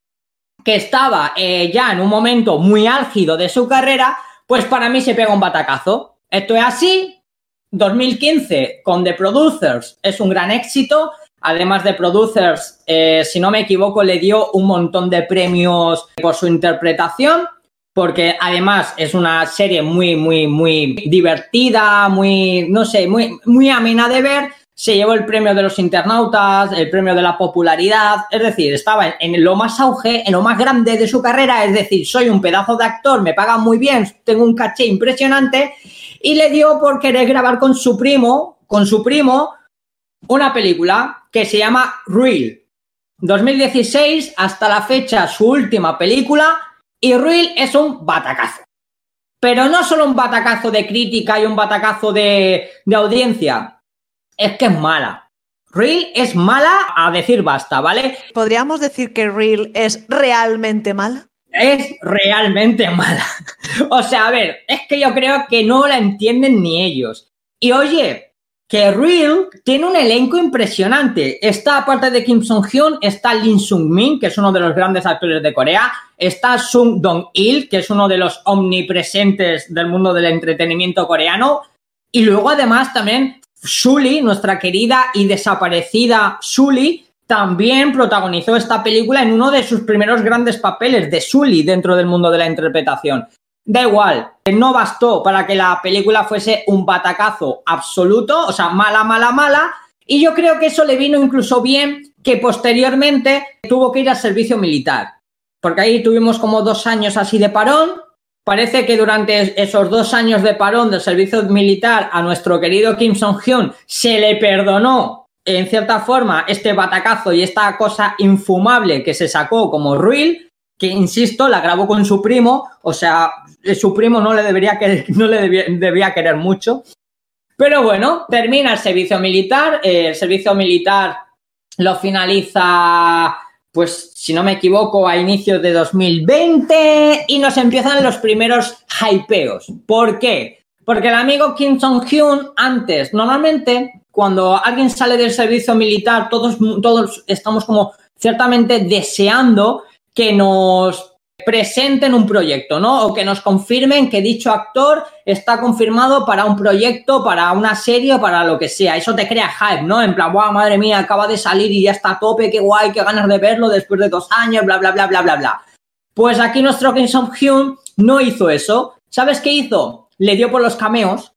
que estaba eh, ya en un momento muy álgido de su carrera, pues para mí se pega un batacazo. Esto es así. 2015 con The Producers es un gran éxito además de producers, eh, si no me equivoco, le dio un montón de premios por su interpretación, porque además es una serie muy, muy, muy divertida, muy, no sé, muy, muy amena de ver. Se llevó el premio de los internautas, el premio de la popularidad, es decir, estaba en, lo más auge, en lo más grande de su carrera, es decir, soy un pedazo de actor, me pagan muy bien, tengo un caché impresionante, y le dio por querer grabar con su primo, con su primo, una película que se llama Real. 2016 hasta la fecha su última película y Real es un batacazo. Pero no solo un batacazo de crítica y un batacazo de, de audiencia, es que es mala. Real es mala a decir basta, ¿vale? ¿Podríamos decir que Real es realmente mala? Es realmente mala. o sea, a ver, es que yo creo que no la entienden ni ellos. Y oye, que Real tiene un elenco impresionante. Está, aparte de Kim Song-hyun, está Lin Sung-min, que es uno de los grandes actores de Corea. Está Sung Dong-il, que es uno de los omnipresentes del mundo del entretenimiento coreano. Y luego, además, también Sully, nuestra querida y desaparecida Sully, también protagonizó esta película en uno de sus primeros grandes papeles de Sully dentro del mundo de la interpretación. Da igual, no bastó para que la película fuese un batacazo absoluto, o sea, mala, mala, mala, y yo creo que eso le vino incluso bien que posteriormente tuvo que ir al servicio militar, porque ahí tuvimos como dos años así de parón. Parece que durante esos dos años de parón del servicio militar a nuestro querido Kim Song-hyun se le perdonó en cierta forma este batacazo y esta cosa infumable que se sacó como Ruil, que insisto, la grabó con su primo, o sea, su primo no le debería querer, no le debía, querer mucho. Pero bueno, termina el servicio militar, el servicio militar lo finaliza, pues si no me equivoco, a inicios de 2020 y nos empiezan los primeros hypeos. ¿Por qué? Porque el amigo Kim Jong-hyun antes, normalmente, cuando alguien sale del servicio militar, todos, todos estamos como ciertamente deseando que nos presenten un proyecto, ¿no? O que nos confirmen que dicho actor está confirmado para un proyecto, para una serie o para lo que sea. Eso te crea hype, ¿no? En plan, wow, madre mía, acaba de salir y ya está a tope, qué guay, qué ganas de verlo después de dos años, bla, bla, bla, bla, bla, bla. Pues aquí nuestro Kim Song-hyun no hizo eso. ¿Sabes qué hizo? Le dio por los cameos.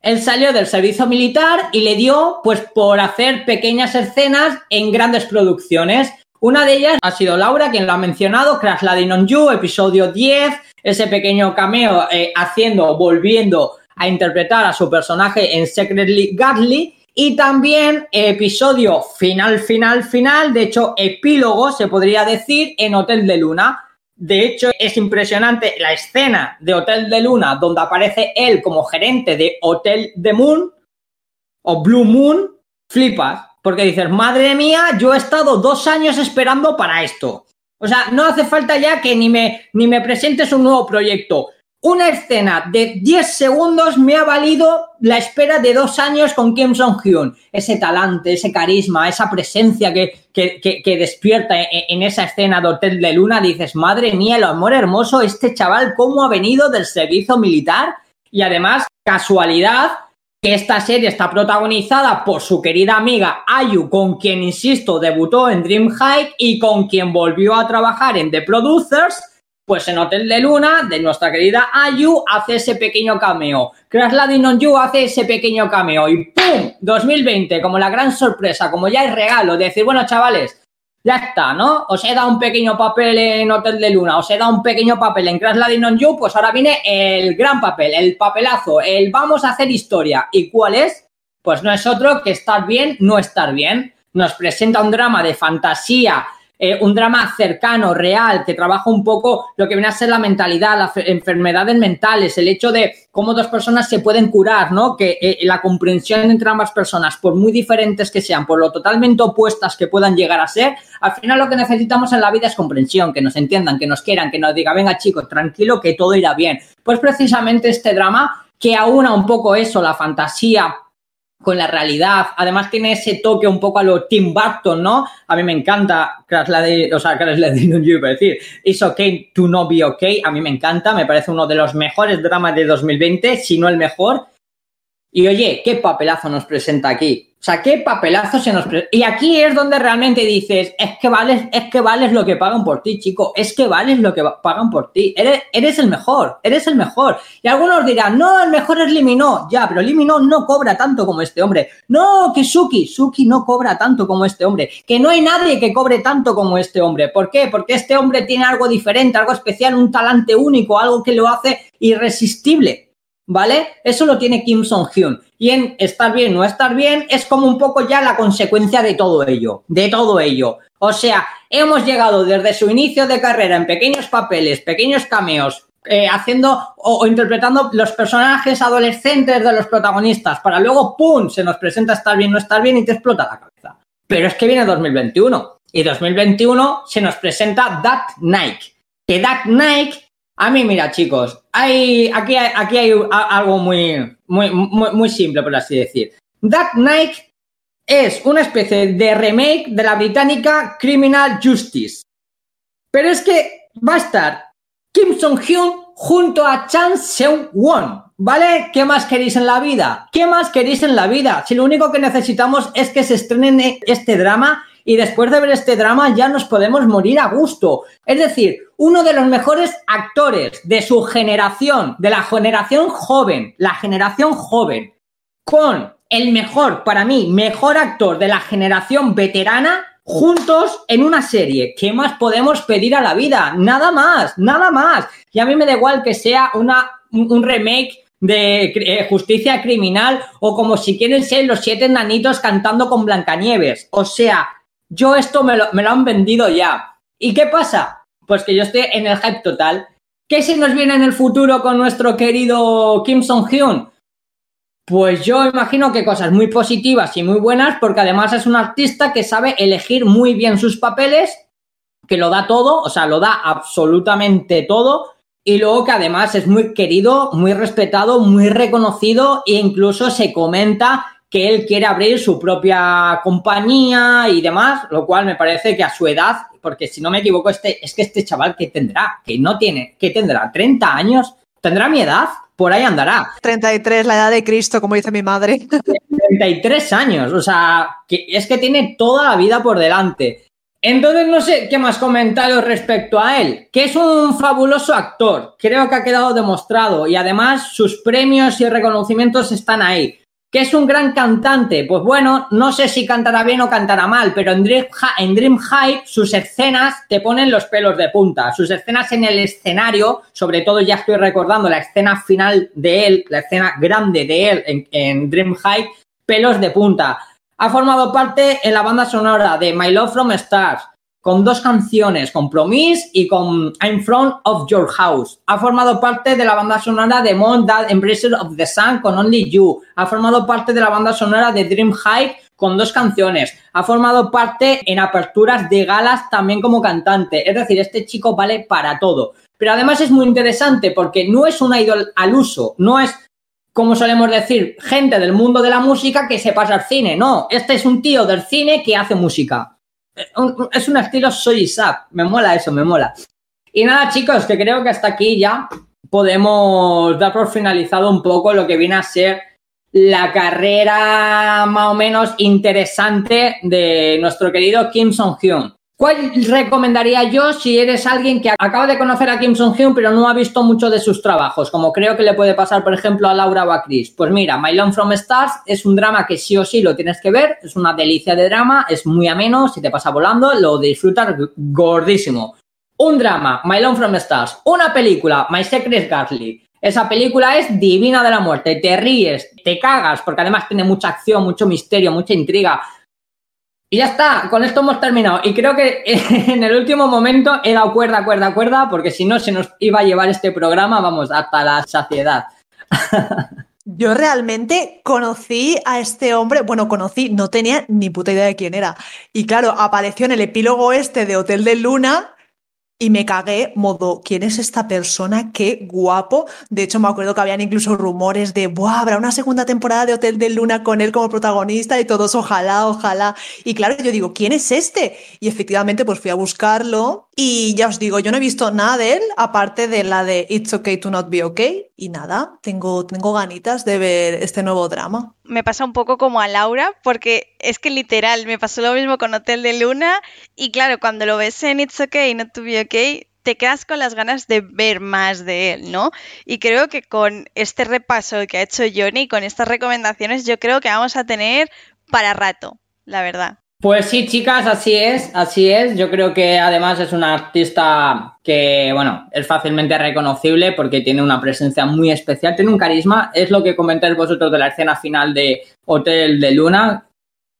Él salió del servicio militar y le dio, pues, por hacer pequeñas escenas en grandes producciones. Una de ellas ha sido Laura, quien lo ha mencionado, Crash Landing on You, episodio 10, ese pequeño cameo eh, haciendo, volviendo a interpretar a su personaje en Secretly Godly. Y también episodio final, final, final, de hecho, epílogo, se podría decir, en Hotel de Luna. De hecho, es impresionante la escena de Hotel de Luna donde aparece él como gerente de Hotel de Moon o Blue Moon. Flipas. Porque dices, madre mía, yo he estado dos años esperando para esto. O sea, no hace falta ya que ni me, ni me presentes un nuevo proyecto. Una escena de 10 segundos me ha valido la espera de dos años con Kim Song-hyun. Ese talante, ese carisma, esa presencia que, que, despierta en, en, esa escena de Hotel de Luna. Dices, madre mía, lo amor hermoso, este chaval, cómo ha venido del servicio militar. Y además, casualidad, que esta serie está protagonizada por su querida amiga Ayu, con quien, insisto, debutó en Dream High y con quien volvió a trabajar en The Producers, pues en Hotel de Luna, de nuestra querida Ayu, hace ese pequeño cameo. Crash Landing on You hace ese pequeño cameo y ¡pum! 2020, como la gran sorpresa, como ya es regalo, de decir, bueno, chavales, ya está, ¿no? Os he dado un pequeño papel en Hotel de Luna, os he dado un pequeño papel en Crash Landing on You, pues ahora viene el gran papel, el papelazo, el vamos a hacer historia. ¿Y cuál es? Pues no es otro que estar bien, no estar bien. Nos presenta un drama de fantasía eh, un drama cercano, real, que trabaja un poco lo que viene a ser la mentalidad, las enfermedades mentales, el hecho de cómo dos personas se pueden curar, ¿no? Que eh, la comprensión entre ambas personas, por muy diferentes que sean, por lo totalmente opuestas que puedan llegar a ser, al final lo que necesitamos en la vida es comprensión, que nos entiendan, que nos quieran, que nos digan, venga chicos, tranquilo, que todo irá bien. Pues precisamente este drama que aúna un poco eso, la fantasía, con la realidad. Además tiene ese toque un poco a lo Tim Burton, ¿no? A mí me encanta Crash o sea, Crash Landing, iba a decir, It's okay to not be okay. A mí me encanta, me parece uno de los mejores dramas de 2020, si no el mejor. Y oye, qué papelazo nos presenta aquí. O sea, qué papelazo se nos... Y aquí es donde realmente dices, es que vales, es que vales lo que pagan por ti, chico, es que vales lo que pagan por ti. Eres, eres el mejor, eres el mejor. Y algunos dirán, no, el mejor es Limino. Ya, pero Limino no cobra tanto como este hombre. No, que Suki, Suki no cobra tanto como este hombre. Que no hay nadie que cobre tanto como este hombre. ¿Por qué? Porque este hombre tiene algo diferente, algo especial, un talante único, algo que lo hace irresistible. ¿Vale? Eso lo tiene Kim Song-hyun. Y en estar bien no estar bien es como un poco ya la consecuencia de todo ello, de todo ello. O sea, hemos llegado desde su inicio de carrera en pequeños papeles, pequeños cameos, eh, haciendo o, interpretando los personajes adolescentes de los protagonistas, para luego, ¡pum!, se nos presenta estar bien no estar bien y te explota la cabeza. Pero es que viene 2021 y 2021 se nos presenta That Nike. Que That Nike, a mí, mira, chicos, hay, aquí, aquí hay algo muy, muy, muy, muy simple, por así decir. That Nike es una especie de remake de la británica Criminal Justice. Pero es que va a estar Kim Song-hyun junto a Chan Seung-won. ¿Vale? ¿Qué más queréis en la vida? ¿Qué más queréis en la vida? Si lo único que necesitamos es que se estrene este drama y después de ver este drama ya nos podemos morir a gusto. Es decir, uno de los mejores actores de su generación, de la generación joven, la generación joven, con el mejor, para mí, mejor actor de la generación veterana, juntos en una serie. ¿Qué más podemos pedir a la vida? Nada más, nada más. Y a mí me da igual que sea una, un remake de eh, justicia criminal o como si quieren ser los siete nanitos cantando con Blancanieves. O sea, yo esto me lo, me lo han vendido ya. ¿Y qué pasa? Pues que yo estoy en el hype total. ¿Qué se nos viene en el futuro con nuestro querido Kim Song-hyun? Pues yo imagino que cosas muy positivas y muy buenas, porque además es un artista que sabe elegir muy bien sus papeles, que lo da todo, o sea, lo da absolutamente todo, y luego que además es muy querido, muy respetado, muy reconocido, e incluso se comenta que él quiere abrir su propia compañía y demás, lo cual me parece que a su edad, porque si no me equivoco, este, es que este chaval que tendrá, que no tiene, que tendrá 30 años, tendrá mi edad, por ahí andará. 33, la edad de Cristo, como dice mi madre. 33 años, o sea, que es que tiene toda la vida por delante. Entonces, no sé qué más comentarios respecto a él, que es un fabuloso actor, creo que ha quedado demostrado y además sus premios y reconocimientos están ahí. ¿Que es un gran cantante? Pues bueno, no sé si cantará bien o cantará mal, pero en Dream, High sus escenas te ponen los pelos de punta. Sus escenas en el escenario, sobre todo ya estoy recordando la escena final de él, la escena grande de él en, en Dream High, pelos de punta. Ha formado parte en la banda sonora de My Love from Stars, con dos canciones, con Promise y con I'm Front of Your House. Ha formado parte de la banda sonora de Mon That Embracer of the Sun con Only You. Ha formado parte de la banda sonora de Dream High con dos canciones. Ha formado parte en aperturas de galas también como cantante. Es decir, este chico vale para todo. Pero además es muy interesante porque no es un idol al uso, no es como solemos decir, gente del mundo de la música que se pasa al cine. No, este es un tío del cine que hace música es un estilo soy Sap. Me mola eso, me mola. Y nada, chicos, que creo que hasta aquí ya podemos dar por finalizado un poco lo que viene a ser la carrera más o menos interesante de nuestro querido Kim Song-hyun. ¿Cuál recomendaría yo si eres alguien que acaba de conocer a Kim Song-hyun pero no ha visto mucho de sus trabajos? Como creo que le puede pasar, por ejemplo, a Laura o. Pues mira, My Long From Stars es un drama que sí o sí lo tienes que ver. Es una delicia de drama, es muy ameno, si te pasa volando, lo disfrutas gordísimo. Un drama, My Long From Stars. Una película, My Secret Garlic. Esa película es divina de la muerte, te ríes, te cagas, porque además tiene mucha acción, mucho misterio, mucha intriga y ya está, con esto hemos terminado. Y creo que en el último momento he dado cuerda, cuerda, cuerda, porque si no se nos iba a llevar este programa, vamos, hasta la saciedad. Yo realmente conocí a este hombre, bueno, conocí, no tenía ni puta idea de quién era. Y claro, apareció en el epílogo este de Hotel de Luna y me cagué, modo, ¿quién es esta persona? Qué guapo. De hecho, me acuerdo que habían incluso rumores de, Buah, habrá una segunda temporada de Hotel de Luna con él como protagonista y todos, ojalá, ojalá. Y claro, yo digo, ¿quién es este? Y efectivamente, pues fui a buscarlo y ya os digo, yo no he visto nada de él, aparte de la de It's Okay to Not Be Okay. Y nada, tengo, tengo ganitas de ver este nuevo drama. Me pasa un poco como a Laura, porque es que literal, me pasó lo mismo con Hotel de Luna. Y claro, cuando lo ves en It's Okay Not to Be Okay, te quedas con las ganas de ver más de él, ¿no? Y creo que con este repaso que ha hecho Johnny, con estas recomendaciones, yo creo que vamos a tener para rato, la verdad. Pues sí, chicas, así es, así es. Yo creo que además es una artista que, bueno, es fácilmente reconocible porque tiene una presencia muy especial, tiene un carisma. Es lo que comentáis vosotros de la escena final de Hotel de Luna,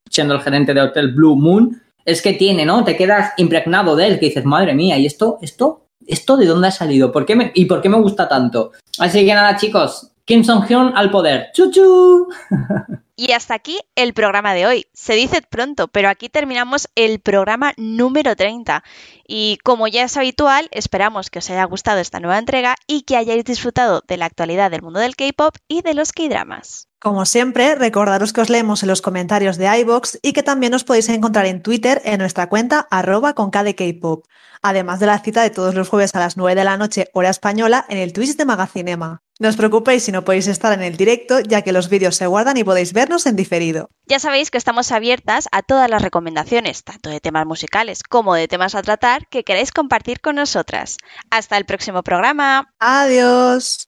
siendo el gerente de Hotel Blue Moon. Es que tiene, ¿no? Te quedas impregnado de él, que dices, madre mía, ¿y esto, esto, esto de dónde ha salido? ¿Por qué me, ¿Y por qué me gusta tanto? Así que nada, chicos, Kim Song-hyun al poder. ¡Chuchu! Y hasta aquí el programa de hoy. Se dice pronto, pero aquí terminamos el programa número 30. Y como ya es habitual, esperamos que os haya gustado esta nueva entrega y que hayáis disfrutado de la actualidad del mundo del K-pop y de los K-dramas. Como siempre, recordaros que os leemos en los comentarios de iBox y que también os podéis encontrar en Twitter en nuestra cuenta arroba con además de la cita de todos los jueves a las 9 de la noche hora española en el Twitch de Magacinema. No os preocupéis si no podéis estar en el directo, ya que los vídeos se guardan y podéis vernos en diferido. Ya sabéis que estamos abiertas a todas las recomendaciones, tanto de temas musicales como de temas a tratar, que queráis compartir con nosotras. Hasta el próximo programa. Adiós.